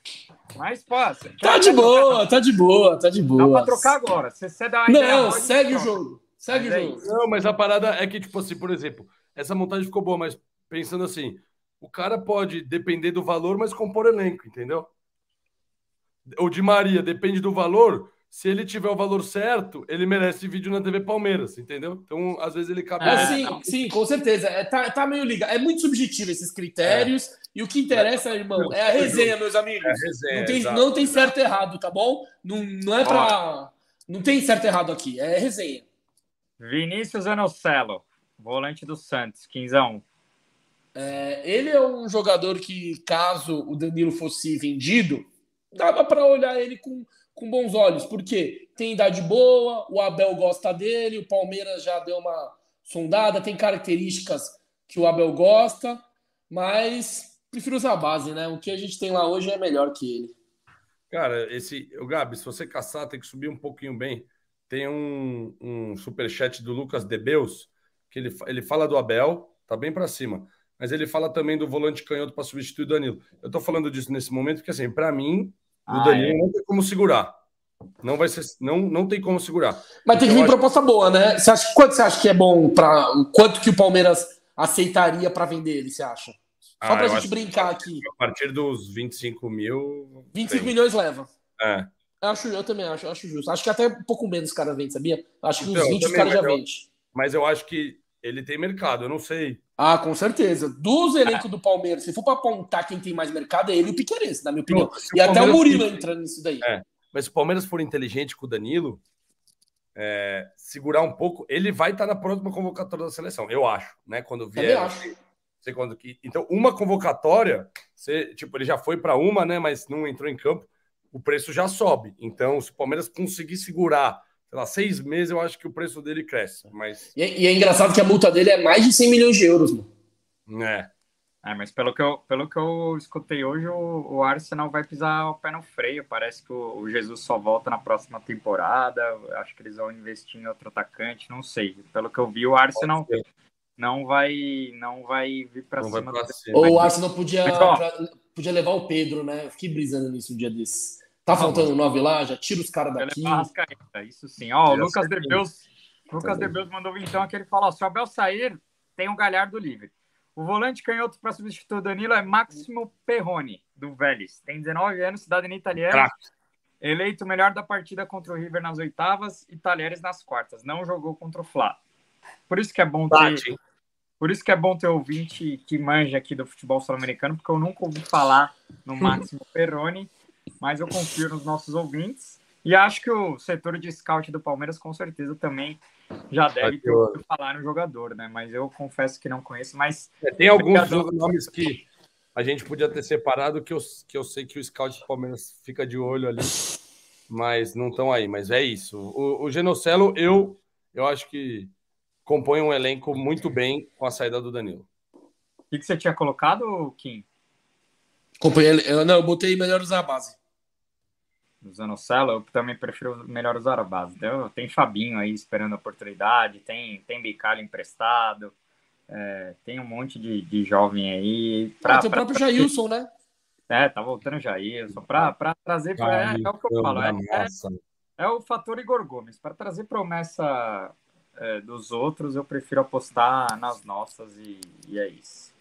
Mas, pô, você Tá quer- de boa, tá de boa, tá de Dá boa. pra trocar agora. Se você dá Não, segue o jogo. Segue Mas é o jogo. Não, mas a parada é que, tipo assim, por exemplo, essa montagem ficou boa, mas pensando assim, o cara pode depender do valor, mas compor elenco, entendeu? O de Maria depende do valor. Se ele tiver o valor certo, ele merece vídeo na TV Palmeiras, entendeu? Então, às vezes ele cabe. É, É. sim, sim, com certeza. É, tá, tá meio ligado. É muito subjetivo esses critérios. E o que interessa, irmão, é a resenha, meus amigos. É, resenha, Não tem, exato. não tem certo e errado, tá bom? Não, não é pra. Não tem certo e errado aqui, é resenha. Vinícius Anocelo, volante do Santos, 15 É, ele é um jogador que, caso o Danilo fosse vendido, dava pra olhar ele com, com bons olhos, porque tem idade boa, o Abel gosta dele, o Palmeiras já deu uma sondada, tem características que o Abel gosta, mas prefiro usar a base, né? O que a gente tem lá hoje é melhor que ele. Cara, esse. O Gabi, se você caçar, tem que subir um pouquinho bem. Tem um, um superchat do Lucas Debeus, que ele, ele fala do Abel, tá bem pra cima. Mas ele fala também do volante canhoto para substituir o Danilo. Eu tô falando disso nesse momento porque, assim, para mim, o Ah, Danilo é. não tem como segurar. Não vai ser, não, não tem como segurar. Mas tem que vir acho- proposta boa, né? Você acha, quanto você acha que é bom para quanto que o Palmeiras aceitaria para vender ele, você acha? Só Ah, pra eu gente brincar aqui. A partir dos 25 mil. 25 tem. milhões leva. É. Eu Acho, eu também acho, acho justo. Acho que até um pouco menos os caras vendem, sabia? Acho que Então, uns eu 20 os também, caras já vendem. Mas eu acho que ele tem mercado, eu não sei. Ah, com certeza. Dos elencos do Palmeiras, se for pra apontar quem tem mais mercado, é ele e o Piqueires, na minha opinião. Pronto, E até o Murilo entrando nisso daí. É. Mas se o Palmeiras for inteligente com o Danilo, é, segurar um pouco, ele vai estar na próxima convocatória da seleção, eu acho, né? Quando vier. acho. não sei quando que. Então, uma convocatória, você, tipo, ele já foi para uma, né? Mas não entrou em campo, o preço já sobe. Então, se o Palmeiras conseguir segurar, sei lá, seis meses, eu acho que o preço dele cresce. Mas, E é, e é engraçado que a multa dele é mais de 100 milhões de euros, mano. é. É, mas pelo que eu, pelo que eu escutei hoje, o, o Arsenal vai pisar o pé no freio. Parece que o, o Jesus só volta na próxima temporada. Acho que eles vão investir em outro atacante, não sei. Pelo que eu vi, o Arsenal não vai, não vai vir para cima. Vai pra do... cima. Ou o Arsenal podia, Mas, ó, pra- podia levar o Pedro, né? Eu fiquei brisando nisso um dia desses. Tá faltando nove lá, já tira os caras Vai daqui. isso sim. Ó, o Lucas. Debeus, Lucas Tá. Debeus mandou então aqui, ele fala, ó, se o Abel sair, tem um Galhardo livre. O volante canhoto para substituir o Danilo é Máximo Perrone, do Vélez. Tem 19 anos, cidadania italiana. Eleito melhor da partida contra o River nas oitavas e Talheres nas quartas. Não jogou contra o Fla. Por isso que é bom ter, Bate, por isso que é bom ter ouvinte que manja aqui do futebol sul-americano, porque eu nunca ouvi falar no *laughs* Máximo Perrone, mas eu confio nos nossos ouvintes. E acho que o setor de scout do Palmeiras com certeza também já deve ter ouvido falar no jogador, né? Mas eu confesso que não conheço, mas É, Tem alguns nomes que a gente podia ter separado que eu, que eu sei que o scout do Palmeiras fica de olho ali, mas não estão aí. Mas é isso. O, o Genocelo, eu, eu acho que compõe um elenco muito bem com a saída do Danilo. o que, que você tinha colocado, Kim? Companheiro, eu, não, eu botei melhor usar a base. No Zanocelo, eu também prefiro melhor usar a base. Então, tem Fabinho aí esperando a oportunidade, tem, tem Bicalho emprestado, é, tem um monte de, de jovem aí. Ah, Pra, tem o pra- próprio Jailson, né? É, tá voltando o pra, pra trazer. Pra, é, é o que eu falo, é, é, é o fator Igor Gomes. Para trazer promessa é, dos outros, eu prefiro apostar nas nossas e, e é isso.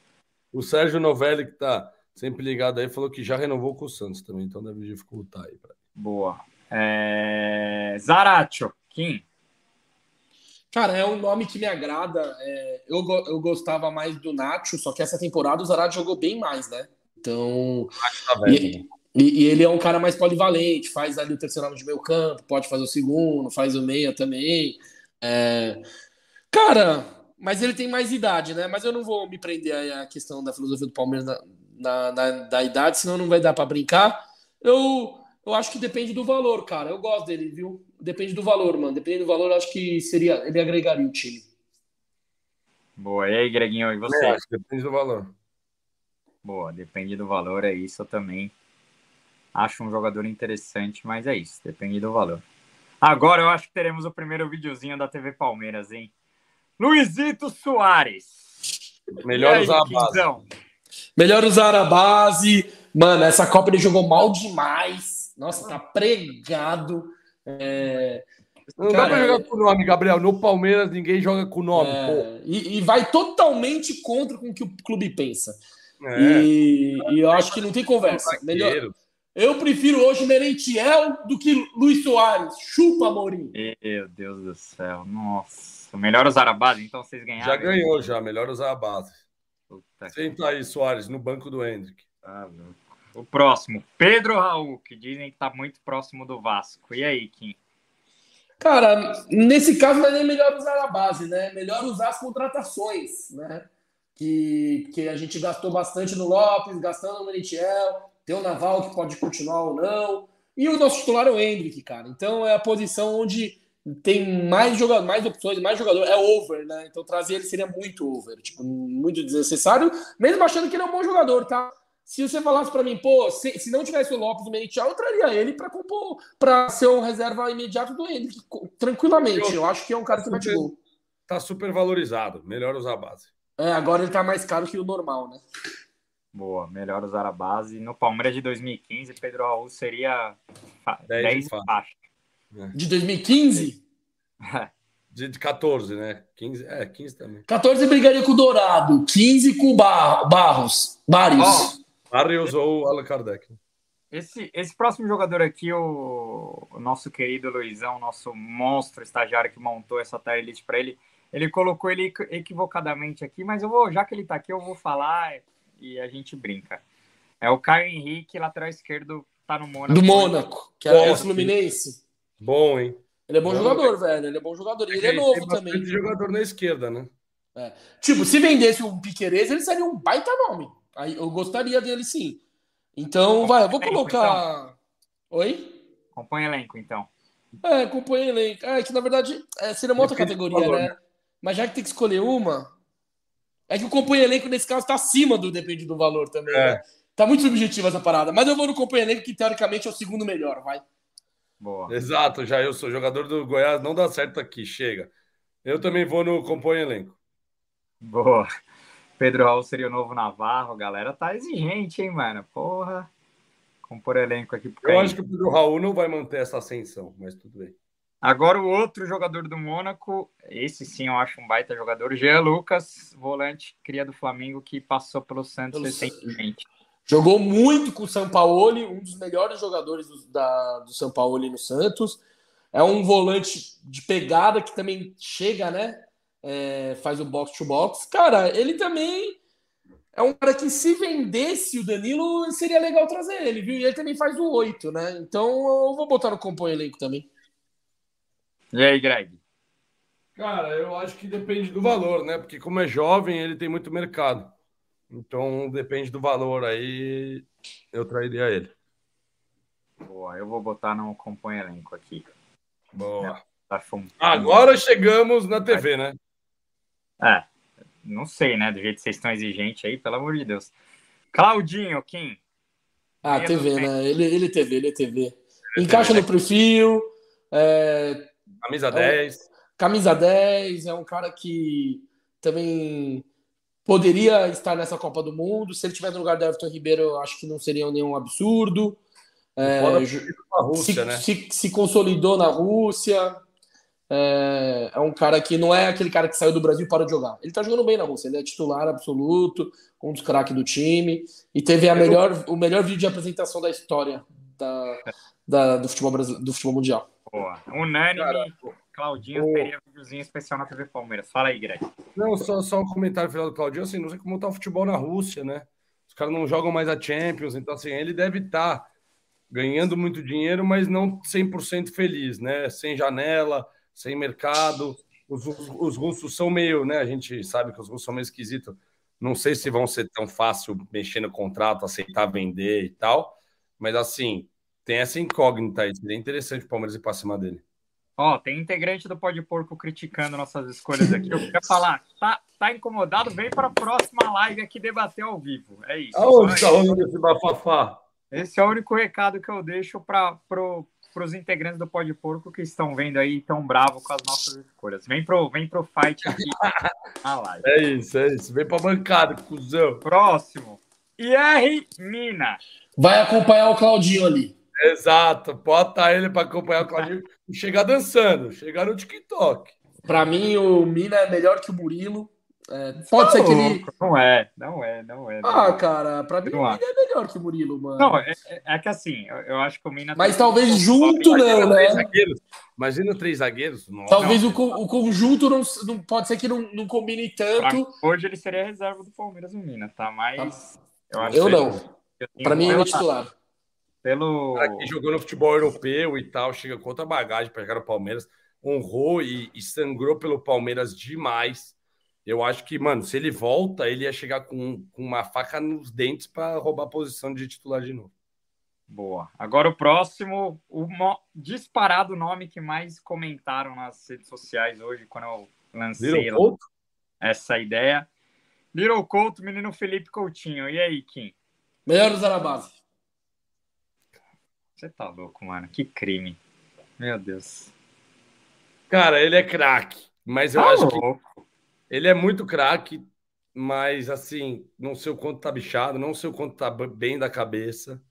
O Sérgio Novelli, que tá sempre ligado aí, falou que já renovou com o Santos também, então deve dificultar aí. pra- Boa. É... Zaratio, Kim. Cara, é um nome que me agrada. É, eu, go- eu gostava mais do Nacho, só que essa temporada o Zarate jogou bem mais, né? Então. Tá velho, E, né? e- e ele é um cara mais polivalente, faz ali o terceiro homem de meio campo, pode fazer o segundo, faz o meia também. É, Cara, mas ele tem mais idade, né? Mas eu não vou me prender aí à questão da filosofia do Palmeiras na, na- na- da idade, senão não vai dar pra brincar. Eu, eu acho que depende do valor, cara. Eu gosto dele, viu? Depende do valor, mano. Depende do valor, eu acho que seria, ele agregaria o time. Boa. E aí, Greginho, e você? É, acho que depende do valor. Boa, depende do valor, é isso. Eu também acho um jogador interessante, mas é isso, depende do valor. Agora eu acho que teremos o primeiro videozinho da TV Palmeiras, hein? Luizito Soares. Melhor aí, usar a base. Melhor usar a base. Mano, essa Copa ele jogou mal demais. Nossa, tá pregado. É, Não Cara, dá pra jogar com o nome, Gabriel. No Palmeiras ninguém joga com o nome, é, pô. e, e vai totalmente contra com o que o clube pensa. É. E, e eu acho que não tem conversa. Melhor, eu prefiro hoje Merentiel do que Luiz Soares. Chupa, Mourinho. Meu Deus do céu, nossa. Melhor usar a base, então vocês ganharam. Já ganhou, já. Melhor usar a base. Puta que Senta aí, Soares, no banco do Hendrick. tá louco. O próximo, Pedro Raul, que dizem que tá muito próximo do Vasco. E aí, Kim? Cara, nesse caso não é nem melhor usar a base, né? Melhor usar as contratações, né? Que, que a gente gastou bastante no Lopes, gastando no Merentiel, tem o Naval que pode continuar ou não. E o nosso titular é o Hendrick, cara. Então é a posição onde tem mais jogador, mais opções, mais jogador. É over, né? Então trazer ele seria muito over, tipo, muito desnecessário, mesmo achando que ele é um bom jogador, tá? Se você falasse pra mim, pô, se, se não tivesse o Lopes e o Merentiel, eu traria ele pra compor, para ser um reserva imediato do Hendrick, co- tranquilamente. Eu acho que é um cara que mete gol. Tá super valorizado. Melhor usar a base. É, agora ele tá mais caro que o normal, né? Boa, melhor usar a base. No Palmeiras de 2015, Pedro Raul seria fa- 10 10 de faixa. faixa. De 2015, *laughs* De de 14, né? 15, é, 15 também. 14 brigaria com o Dourado, 15 com o Bar Barros, Barrios. Barry usou o Allan Kardec. Esse, esse próximo jogador aqui, o, o nosso querido Luizão, nosso monstro estagiário que montou essa tier para ele, ele colocou ele equi- equivocadamente aqui, mas eu vou, já que ele tá aqui, eu vou falar e a gente brinca. É o Caio Henrique, lateral esquerdo, tá no Mônaco. do Mônaco, que é o Fluminense. Bom, hein? Ele é bom Bom, jogador, velho. Ele é bom jogador. E ele é Tem novo também. jogador na esquerda, né? Tipo, se vendesse um Piquerez, ele seria um baita nome. Aí eu gostaria dele sim. Então, vai, eu vou colocar. Oi? Acompanha elenco, então. É, compõe elenco. É, que na verdade é, seria uma outra categoria, valor, né? Mas já que tem que escolher uma. É que o companheiro elenco, nesse caso, tá acima do depende do valor também. É. Né? Tá muito subjetiva essa parada. Mas eu vou no companheiro elenco, que teoricamente é o segundo melhor, vai. Boa. Exato, já eu sou jogador do Goiás, não dá certo aqui, chega. Eu também vou no compõe elenco. Boa. Pedro Raul seria o novo Navarro. A galera tá exigente, hein, mano? Porra. Compor elenco aqui pro Eu acho que o Pedro Raul não vai manter essa ascensão, mas tudo bem. Agora o outro jogador do Mônaco, esse sim eu acho um baita jogador, Jean Lucas, volante, cria do Flamengo, que passou pelo Santos Pelo recentemente. Jogou muito com o Sampaoli, um dos melhores jogadores do, da, do Sampaoli no Santos. É um volante de pegada que também chega, né? É, faz o box to box. Cara, ele também é um cara que se vendesse o Danilo, seria legal trazer ele, viu? E ele também faz o 8, né? Então eu vou botar no compõe elenco também. E aí, Greg? Cara, eu acho que depende do valor, né? Porque como é jovem, ele tem muito mercado. Então depende do valor aí, eu trairia ele. Boa, eu vou botar no compõe elenco aqui. Boa. Tá fum- Agora chegamos na TV, né? É, não sei, né? Do jeito que vocês estão exigentes aí, pelo amor de Deus. Claudinho, Kim. Ah, Meia TV, né? Ele, ele TV, ele é TV. Encaixa no perfil, é, Camisa É um- 10. camisa 10, é um cara que também poderia estar nessa Copa do Mundo. Se ele estiver no lugar do Everton Ribeiro, eu acho que não seria nenhum absurdo. É, Rússia, se, né? se, se consolidou na Rússia. É, é um cara que não é aquele cara que saiu do Brasil e de jogar. Ele tá jogando bem na Rússia, ele é titular absoluto, um dos craques do time, e teve a melhor, o melhor vídeo de apresentação da história da, da- do, futebol brasileiro, do futebol mundial. Boa. Unânime, Cara, Claudinho o- teria videozinho especial na TV Palmeiras. Fala aí, Greg. Não, só, só um comentário final do Claudio, assim, não sei como tá o futebol na Rússia, né? Os caras não jogam mais a Champions, então assim, ele deve estar ganhando muito dinheiro, mas não 100% feliz, né? Sem janela, sem mercado. Os, os, os russos são meio, né? A gente sabe que os russos são meio esquisitos. Não sei se vão ser tão fácil mexer no contrato, aceitar vender e tal, mas assim, tem essa incógnita aí. Seria interessante o Palmeiras ir pra cima dele. Ó, tem integrante do Pode Porco criticando nossas escolhas aqui. Eu queria falar, tá, tá incomodado? Vem para a próxima live aqui debater ao vivo. É isso. Aonde tá rolando esse bafafá? Esse é o único recado que eu deixo para pro, os integrantes do Pode Porco que estão vendo aí tão bravo com as nossas escolhas. Vem pro, vem pro fight aqui *laughs* na live. É isso, é isso. Vem pra bancada, cuzão. Próximo. IR Mina. Vai acompanhar o Claudinho ali. Exato. Bota ele pra acompanhar o Claudinho e chegar dançando. Chegar no TikTok. Pra mim, o Mina é melhor que o Murilo. É, pode ser que ele. Não é, não é, não é. não Ah, é. cara, pra mim Não o Mina é melhor que o Murilo, mano. Não, é, é- é que assim, eu, eu acho que o Mina. Mas tem- talvez junto não, Três né? zagueiros. Imagina três zagueiros. Nossa. Talvez o, co- o conjunto não, não pode ser que não, não combine pra- tanto. hoje ele seria reserva do Palmeiras, o Mina, tá? Mas. Eu, acho Eu que- não. eu tenho- Pra mim, ele é titular. Pelo. cara que jogou no futebol europeu e tal, chega com outra bagagem para jogar no Palmeiras, honrou e, e sangrou pelo Palmeiras demais. Eu acho que, mano, se ele volta, ele ia chegar com, com uma faca nos dentes para roubar a posição de titular de novo. Boa. Agora o próximo, o mo- disparado nome que mais comentaram nas redes sociais hoje, quando eu lancei lá Couto? essa ideia. Little Couto, menino Felipe Coutinho. E aí, Kim? Melhor usar a base. Você tá louco, mano. Que crime. Meu Deus. Cara, ele é craque, mas eu Tá acho que louco. Ele é muito craque, mas assim, não sei o quanto tá bichado, não sei o quanto tá bem da cabeça.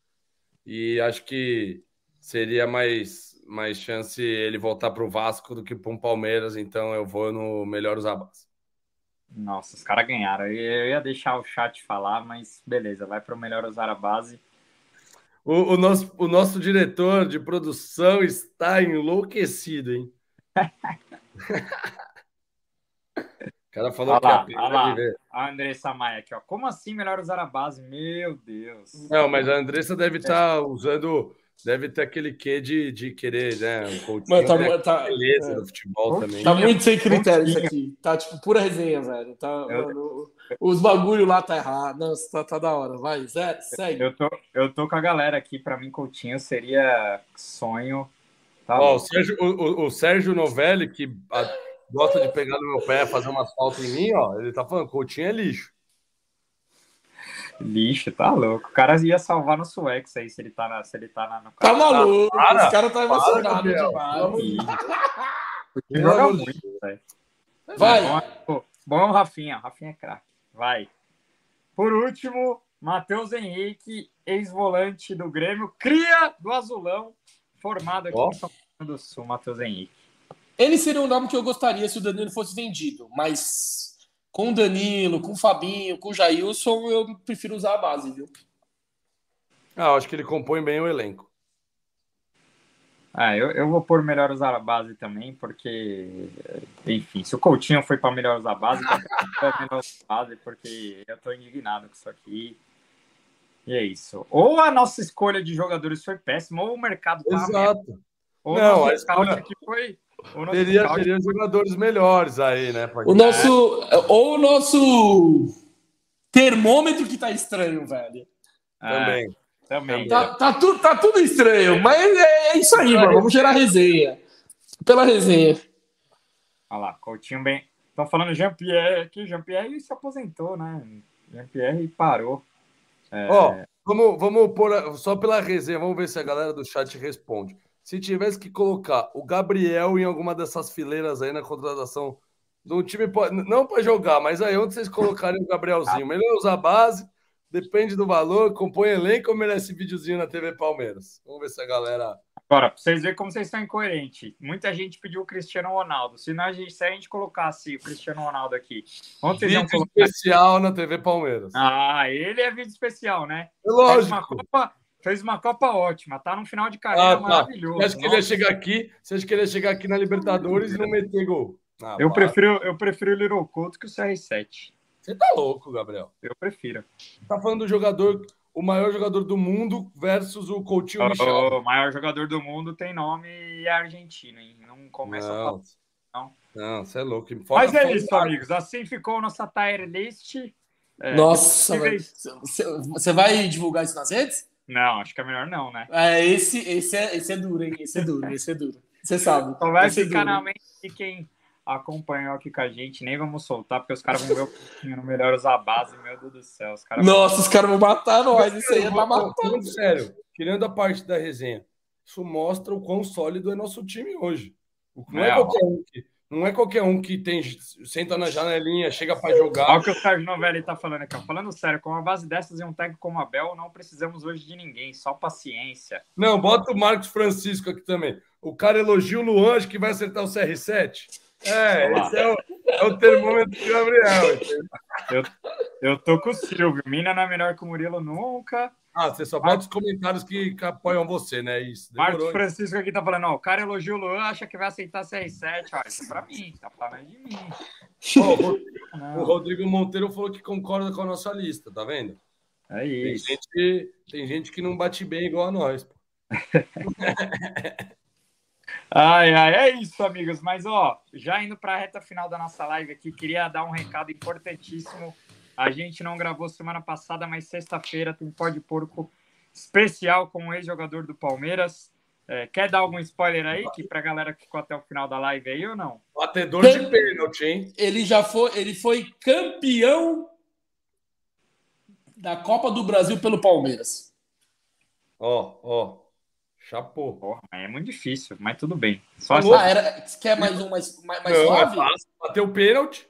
E acho que seria mais, mais chance ele voltar pro Vasco do que para um Palmeiras, então eu vou no melhor usar base. Nossa, os caras ganharam. Eu ia deixar o chat falar, mas beleza, vai pro melhor usar a base. O, o nosso, o nosso diretor de produção está enlouquecido, hein? *laughs* o cara falou Olha que lá, a olha lá. de ver. A Andressa Maia aqui, ó. Como assim melhor usar a base? Meu Deus. Não, mas a Andressa deve estar usando, deve ter aquele quê de, de querer, né? Um coaching, Mano, tá, né? tá, beleza é. do futebol também. tá muito sem critério isso aqui. Tá tipo pura resenha, velho. Tá, Eu- mano, os bagulho lá tá errado. Não, tá, tá da hora. Vai, Zé, segue. Eu tô, eu tô com a galera aqui. Pra mim, Coutinho seria sonho. Tá Ó, o. Sérgio, o, o- Sérgio Novelli, que gosta de pegar no meu pé, fazer umas faltas em mim, ó. Ele tá falando, Coutinho é lixo. Lixo, tá louco. O cara ia salvar no Suex aí se ele tá, na, se ele tá na, no Tá maluco, para, esse cara tá emocionado demais. Ele joga muito, velho. Vai. Bom, bom é Rafinha. Rafinha é craque. Vai. Por último, Matheus Henrique, ex-volante do Grêmio, cria do Azulão, formado aqui Ó. em São Paulo do Sul, Matheus Henrique. Ele seria um nome que eu gostaria se o Danilo fosse vendido, mas com o Danilo, com o Fabinho, com o Jailson, eu prefiro usar a base, viu? Ah, eu acho que ele compõe bem o elenco. Ah, eu, eu vou pôr melhor usar a base também, porque, enfim, se o Coutinho foi para melhor usar a base, eu vou melhor usar a base, porque eu tô indignado com isso aqui. E é isso. Ou a nossa escolha de jogadores foi péssima, ou o mercado tá Exato. Ou Não, o a escolha- aqui foi. Teria, teria jogadores melhores aí, né? O nosso. Ou o nosso termômetro que tá estranho, velho. É, Também. também. Tá, tá, tudo, tá tudo estranho, mas é, é isso aí, mano. Vamos gerar resenha. Pela resenha. Olha lá, Coutinho bem. Estão falando Jean-Pierre aqui. Jean-Pierre se aposentou, né? Jean-Pierre parou. É, Ó, vamos, vamos pôr só pela resenha, vamos ver se a galera do chat responde. Se tivesse que colocar o Gabriel em alguma dessas fileiras aí na contratação um time, não para jogar, mas aí onde vocês colocarem o Gabrielzinho? Melhor usar a base, depende do valor, compõe elenco ou merece videozinho na TV Palmeiras? Vamos ver se a galera. Agora, pra vocês verem como vocês estão incoerentes. Muita gente pediu o Cristiano Ronaldo. Se, nós, se a gente colocasse o Cristiano Ronaldo aqui, iam Vídeo colocar? especial na TV Palmeiras. Ah, ele é vídeo especial, né? É Fez uma lógico. Copa, fez uma Copa ótima. Tá no final de carreira Ah, tá. maravilhoso. Você acha que ele ia chegar aqui? Você acha que ele ia chegar aqui na Libertadores e não meter gol? Ah, Eu para. prefiro, eu prefiro o Little Couto que o CR7. Você tá louco, Gabriel. Eu prefiro. Tá falando do jogador, o maior jogador do mundo versus o Coutinho Michel. O maior jogador do mundo tem nome e é argentino, hein? Não começa a falar. Não, não. não, você é louco. Mas é isso, amigos. Assim ficou nossa tier list. É, Nossa. Você você vai divulgar isso nas redes? Não, acho que é melhor não, né? É, esse, esse, é, esse é duro, hein? Esse é duro, esse é duro. Você *laughs* sabe. Só vai Esse é ficar duro. na mente de quem acompanhou aqui com a gente. Nem vamos soltar, porque os caras vão ver o pouquinho no melhor usar a base. Meu Deus do céu. Os caras Nossa, os caras vão matar nós. Isso aí tá vou- matando. sério, tirando a parte da resenha, isso mostra o quão sólido é nosso time hoje. Não é, É, qualquer um que, não é qualquer um que tem, senta na janelinha, chega para jogar. Olha o que o Sérgio Novelli tá falando aqui. Falando sério, com uma base dessas e um técnico como a Bel, não precisamos hoje de ninguém. Só paciência. Não, bota o Marcos Francisco aqui também. O cara elogia o Luan, acho que vai acertar o CR7. É, esse é o, é o termômetro do Gabriel. entendeu? Eu tô com o Silvio. Mina não é melhor que o Murilo nunca. Ah, você só bota os comentários que, que apoiam você, né? Isso. Marcos Demorou. Francisco aqui tá falando, ó, o cara elogia o Luan, acha que vai aceitar CR7. Ó, isso é pra mim, tá falando de mim. Ó, o Rodrigo- o Rodrigo Monteiro falou que concorda com a nossa lista, tá vendo? é Tem isso. gente, tem gente que não bate bem igual a nós. *laughs* Ai, ai, é isso, amigos. Mas, ó, já indo para a reta final da nossa live aqui, queria dar um recado importantíssimo. A gente não gravou semana passada, mas sexta-feira tem Pode Porco especial com o ex-jogador do Palmeiras. É, quer dar algum spoiler aí, que pra galera que ficou até o final da live aí ou não? Batedor de pênalti, hein? Ele já foi, ele foi campeão da Copa do Brasil pelo Palmeiras. Ó, ó. Chapô. Porra, é muito difícil, mas tudo bem. Só? Ah, era, quer mais um mais, mais, mais Não, é suave? fácil. Bateu pênalti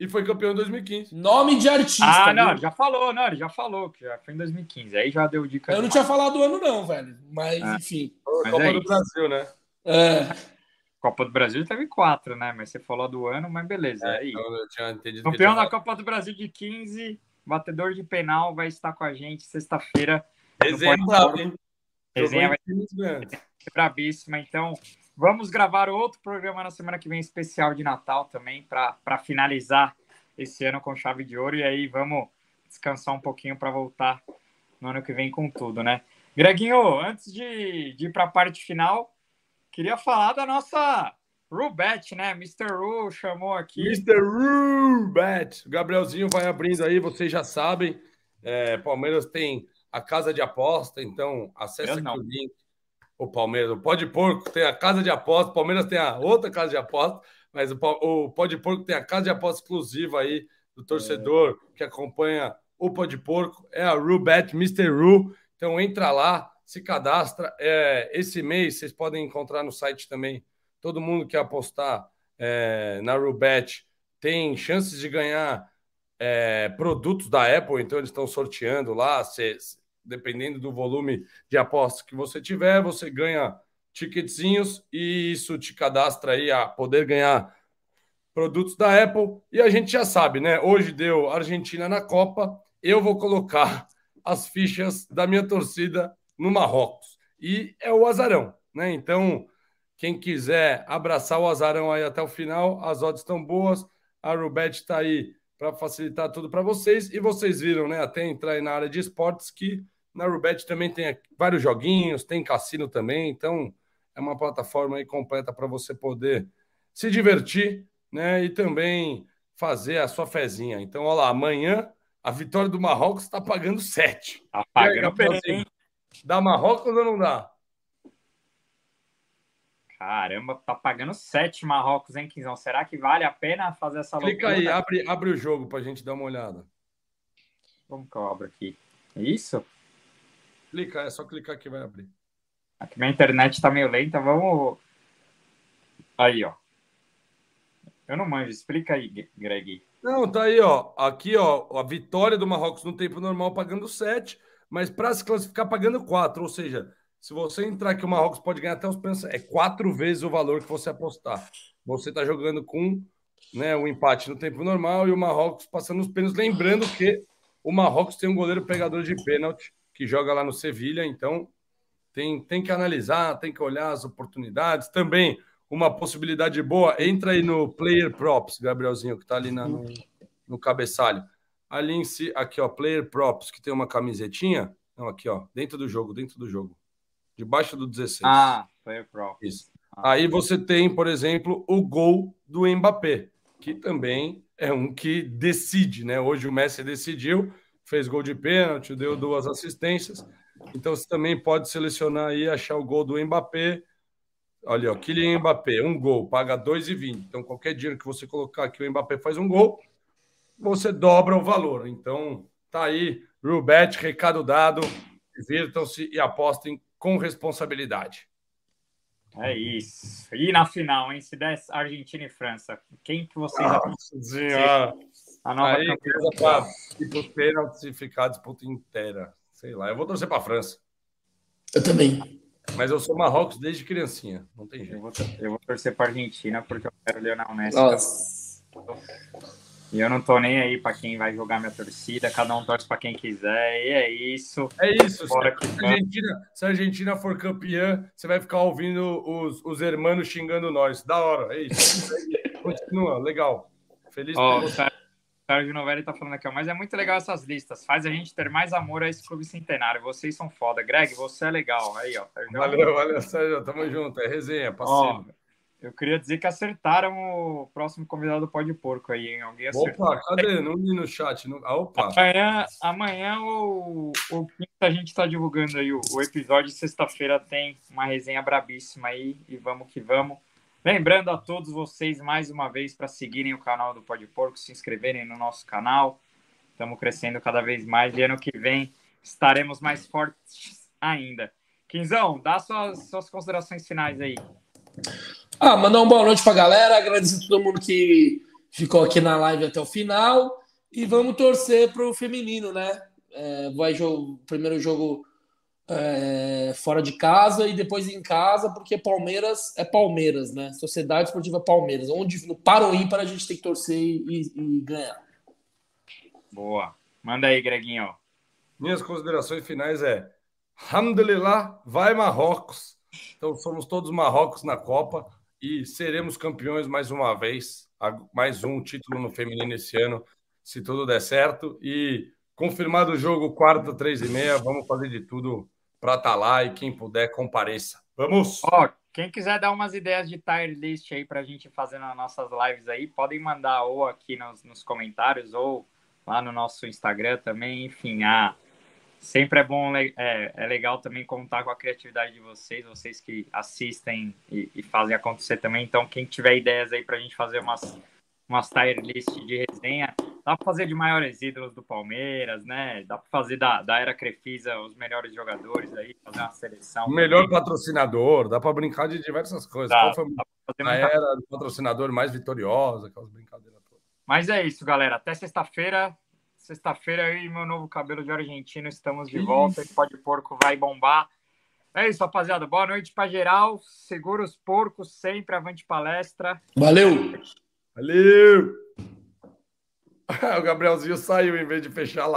e foi campeão em 2015. Nome de artista. Ah, não, viu? ele já falou, não, ele já falou que já foi em 2015. Aí já deu dica. Eu não tinha falado do ano, não, velho. Mas, Ah. enfim. Mas Copa é do isso. Brasil, né? É, Copa do Brasil teve quatro, né? Mas você falou do ano, mas beleza. É, isso. Então, eu tinha entendido que Campeão da Copa do Brasil de 15, batedor de penal, vai estar com a gente sexta-feira. Pôr. hein? Resenha vai grandes. ser brabíssima. Então, vamos gravar outro programa na semana que vem, especial de Natal também, para finalizar esse ano com chave de ouro. E aí vamos descansar um pouquinho para voltar no ano que vem com tudo, né? Greginho, antes de, de ir para a parte final, queria falar da nossa Rubet, né? Mr. Ru chamou aqui. Mr. Rubet. O Gabrielzinho vai abrindo aí, vocês já sabem. É, Palmeiras tem a casa de aposta, então acesse Eu aqui o link. o Palmeiras. O Pode Porco tem a casa de aposta, o Palmeiras tem a outra casa de aposta, mas o, o Pode Porco tem a casa de aposta exclusiva aí do torcedor é. que acompanha o Pode Porco. É a Rubet, Mr. Ru. Então entra lá, se cadastra. É, esse mês vocês podem encontrar no site também. Todo mundo que apostar é, na Rubet tem chances de ganhar é, produtos da Apple, então eles estão sorteando lá. Se, dependendo do volume de apostas que você tiver, você ganha ticketzinhos e isso te cadastra aí a poder ganhar produtos da Apple. E a gente já sabe, né? Hoje deu Argentina na Copa. Eu vou colocar as fichas da minha torcida no Marrocos. E é o azarão, né? Então, quem quiser abraçar o azarão aí até o final, as odds estão boas. A Rubet está aí para facilitar tudo para vocês. E vocês viram, né? Até entrar na área de esportes que na Rubet também tem vários joguinhos, tem cassino também. Então, é uma plataforma aí completa para você poder se divertir, né? E também fazer a sua fezinha. Então, olha lá, amanhã a vitória do Marrocos está pagando 7. Está pagando bem. Dá Marrocos ou não dá? Caramba, tá pagando 7 Marrocos, hein, Quinzão? Será que vale a pena fazer essa Clica loucura? aí, abre, abre o jogo pra gente dar uma olhada. Como que eu abro aqui? Isso? Clica, é só clicar que vai abrir. Aqui minha internet tá meio lenta, vamos. Aí, ó. Eu não manjo, explica aí, Greg. Não, tá aí, ó. Aqui, ó, a vitória do Marrocos no tempo normal pagando 7, mas para se classificar pagando 4, ou seja, se você entrar aqui, o Marrocos pode ganhar até os pênaltis. É quatro vezes o valor que você apostar. Você está jogando com né, o empate no tempo normal e o Marrocos passando os pênaltis. Lembrando que o Marrocos tem um goleiro pegador de pênalti que joga lá no Sevilha, então tem, tem que analisar, tem que olhar as oportunidades. Também uma possibilidade boa, entra aí no Player Props, Gabrielzinho, que está ali na, no, no cabeçalho. Ali em si, aqui, ó, Player Props, que tem uma camisetinha. Não, aqui, ó, dentro do jogo, dentro do jogo debaixo do 16. Ah, Player Pro. Isso. Ah. Aí você tem, por exemplo, o gol do Mbappé, que também é um que decide, né? Hoje o Messi decidiu, fez gol de pênalti, deu duas assistências. Então você também pode selecionar aí, achar o gol do Mbappé. Olha, ó, Kylian Mbappé, um gol, paga 2,20. Então qualquer dinheiro que você colocar que o Mbappé faz um gol, você dobra o valor. Então tá aí, Rubet, recado dado. Divirtam-se e apostem com responsabilidade. É isso. E na final, hein? Se der Argentina e França, quem que vocês Nossa. A nova Aí, campeã. para ir para pênaltis e ficar a disputa inteira. Sei lá. Eu vou torcer para a França. Eu também. Mas eu sou Marrocos desde criancinha. Não tem jeito. Eu vou, eu vou torcer para a Argentina porque eu quero Leonel Messi. Nossa. E eu não tô nem aí para quem vai jogar minha torcida, cada um torce para quem quiser, e é isso. É isso. Se a, Argentina, se a Argentina for campeã, você vai ficar ouvindo os, os hermanos xingando nós. Da hora, é isso. *laughs* Continua, legal. Feliz oh. Sérgio Novelli tá falando aqui, ó, mas é muito legal essas listas. Faz a gente ter mais amor a esse clube centenário. Vocês são foda. Greg, você é legal. Aí, ó. Sérgio. Valeu, valeu, Sérgio. Tamo junto. É resenha, passeio. Oh, eu queria dizer que acertaram o próximo convidado do Pode Porco aí, hein? Alguém acertou. Opa, cadê? Não li no chat. Não... Ah, opa. Amanhã, amanhã o, o a gente está divulgando aí o, o episódio. Sexta-feira tem uma resenha brabíssima aí e vamos que vamos. Lembrando a todos vocês mais uma vez para seguirem o canal do Pode Porco, se inscreverem no nosso canal. Estamos crescendo cada vez mais e ano que vem estaremos mais fortes ainda. Quinzão, dá suas, suas considerações finais aí. Ah, mandar uma boa noite para a galera, agradecer a todo mundo que ficou aqui na live até o final e vamos torcer para o feminino, né? É, vai jogo, primeiro jogo é, fora de casa e depois em casa, porque Palmeiras é Palmeiras, né? Sociedade Esportiva Palmeiras, onde no para ou ímpar a gente tem que torcer e, e ganhar. Boa. Manda aí, Greginho. Minhas considerações finais é Alhamdulillah, vai Marrocos. Então somos todos Marrocos na Copa e seremos campeões mais uma vez, mais um título no feminino esse ano, se tudo der certo. E confirmado o jogo, quarta, três e meia, vamos fazer de tudo para estar tá lá e quem puder, compareça. Vamos! Ó, quem quiser dar umas ideias de tier list aí para a gente fazer nas nossas lives aí, podem mandar ou aqui nos, nos comentários ou lá no nosso Instagram também. Enfim, a Sempre é bom, é, é legal também contar com a criatividade de vocês, vocês que assistem e, e fazem acontecer também. Então, quem tiver ideias aí para a gente fazer umas, umas tier list de resenha, dá para fazer de maiores ídolos do Palmeiras, né? Dá para fazer da, da era Crefisa os melhores jogadores aí, fazer uma seleção. O melhor também. patrocinador, dá para brincar de diversas coisas. Dá, Qual foi a era do patrocinador mais vitoriosa, aquelas brincadeiras todas. Mas é isso, galera. Até sexta-feira. Sexta-feira eu e meu novo cabelo de argentino estamos de volta. E pode porco vai bombar. É isso, rapaziada. Boa noite para geral. Segura os porcos sempre, avante palestra. Valeu! Valeu! *laughs* o Gabrielzinho saiu em vez de fechar lá.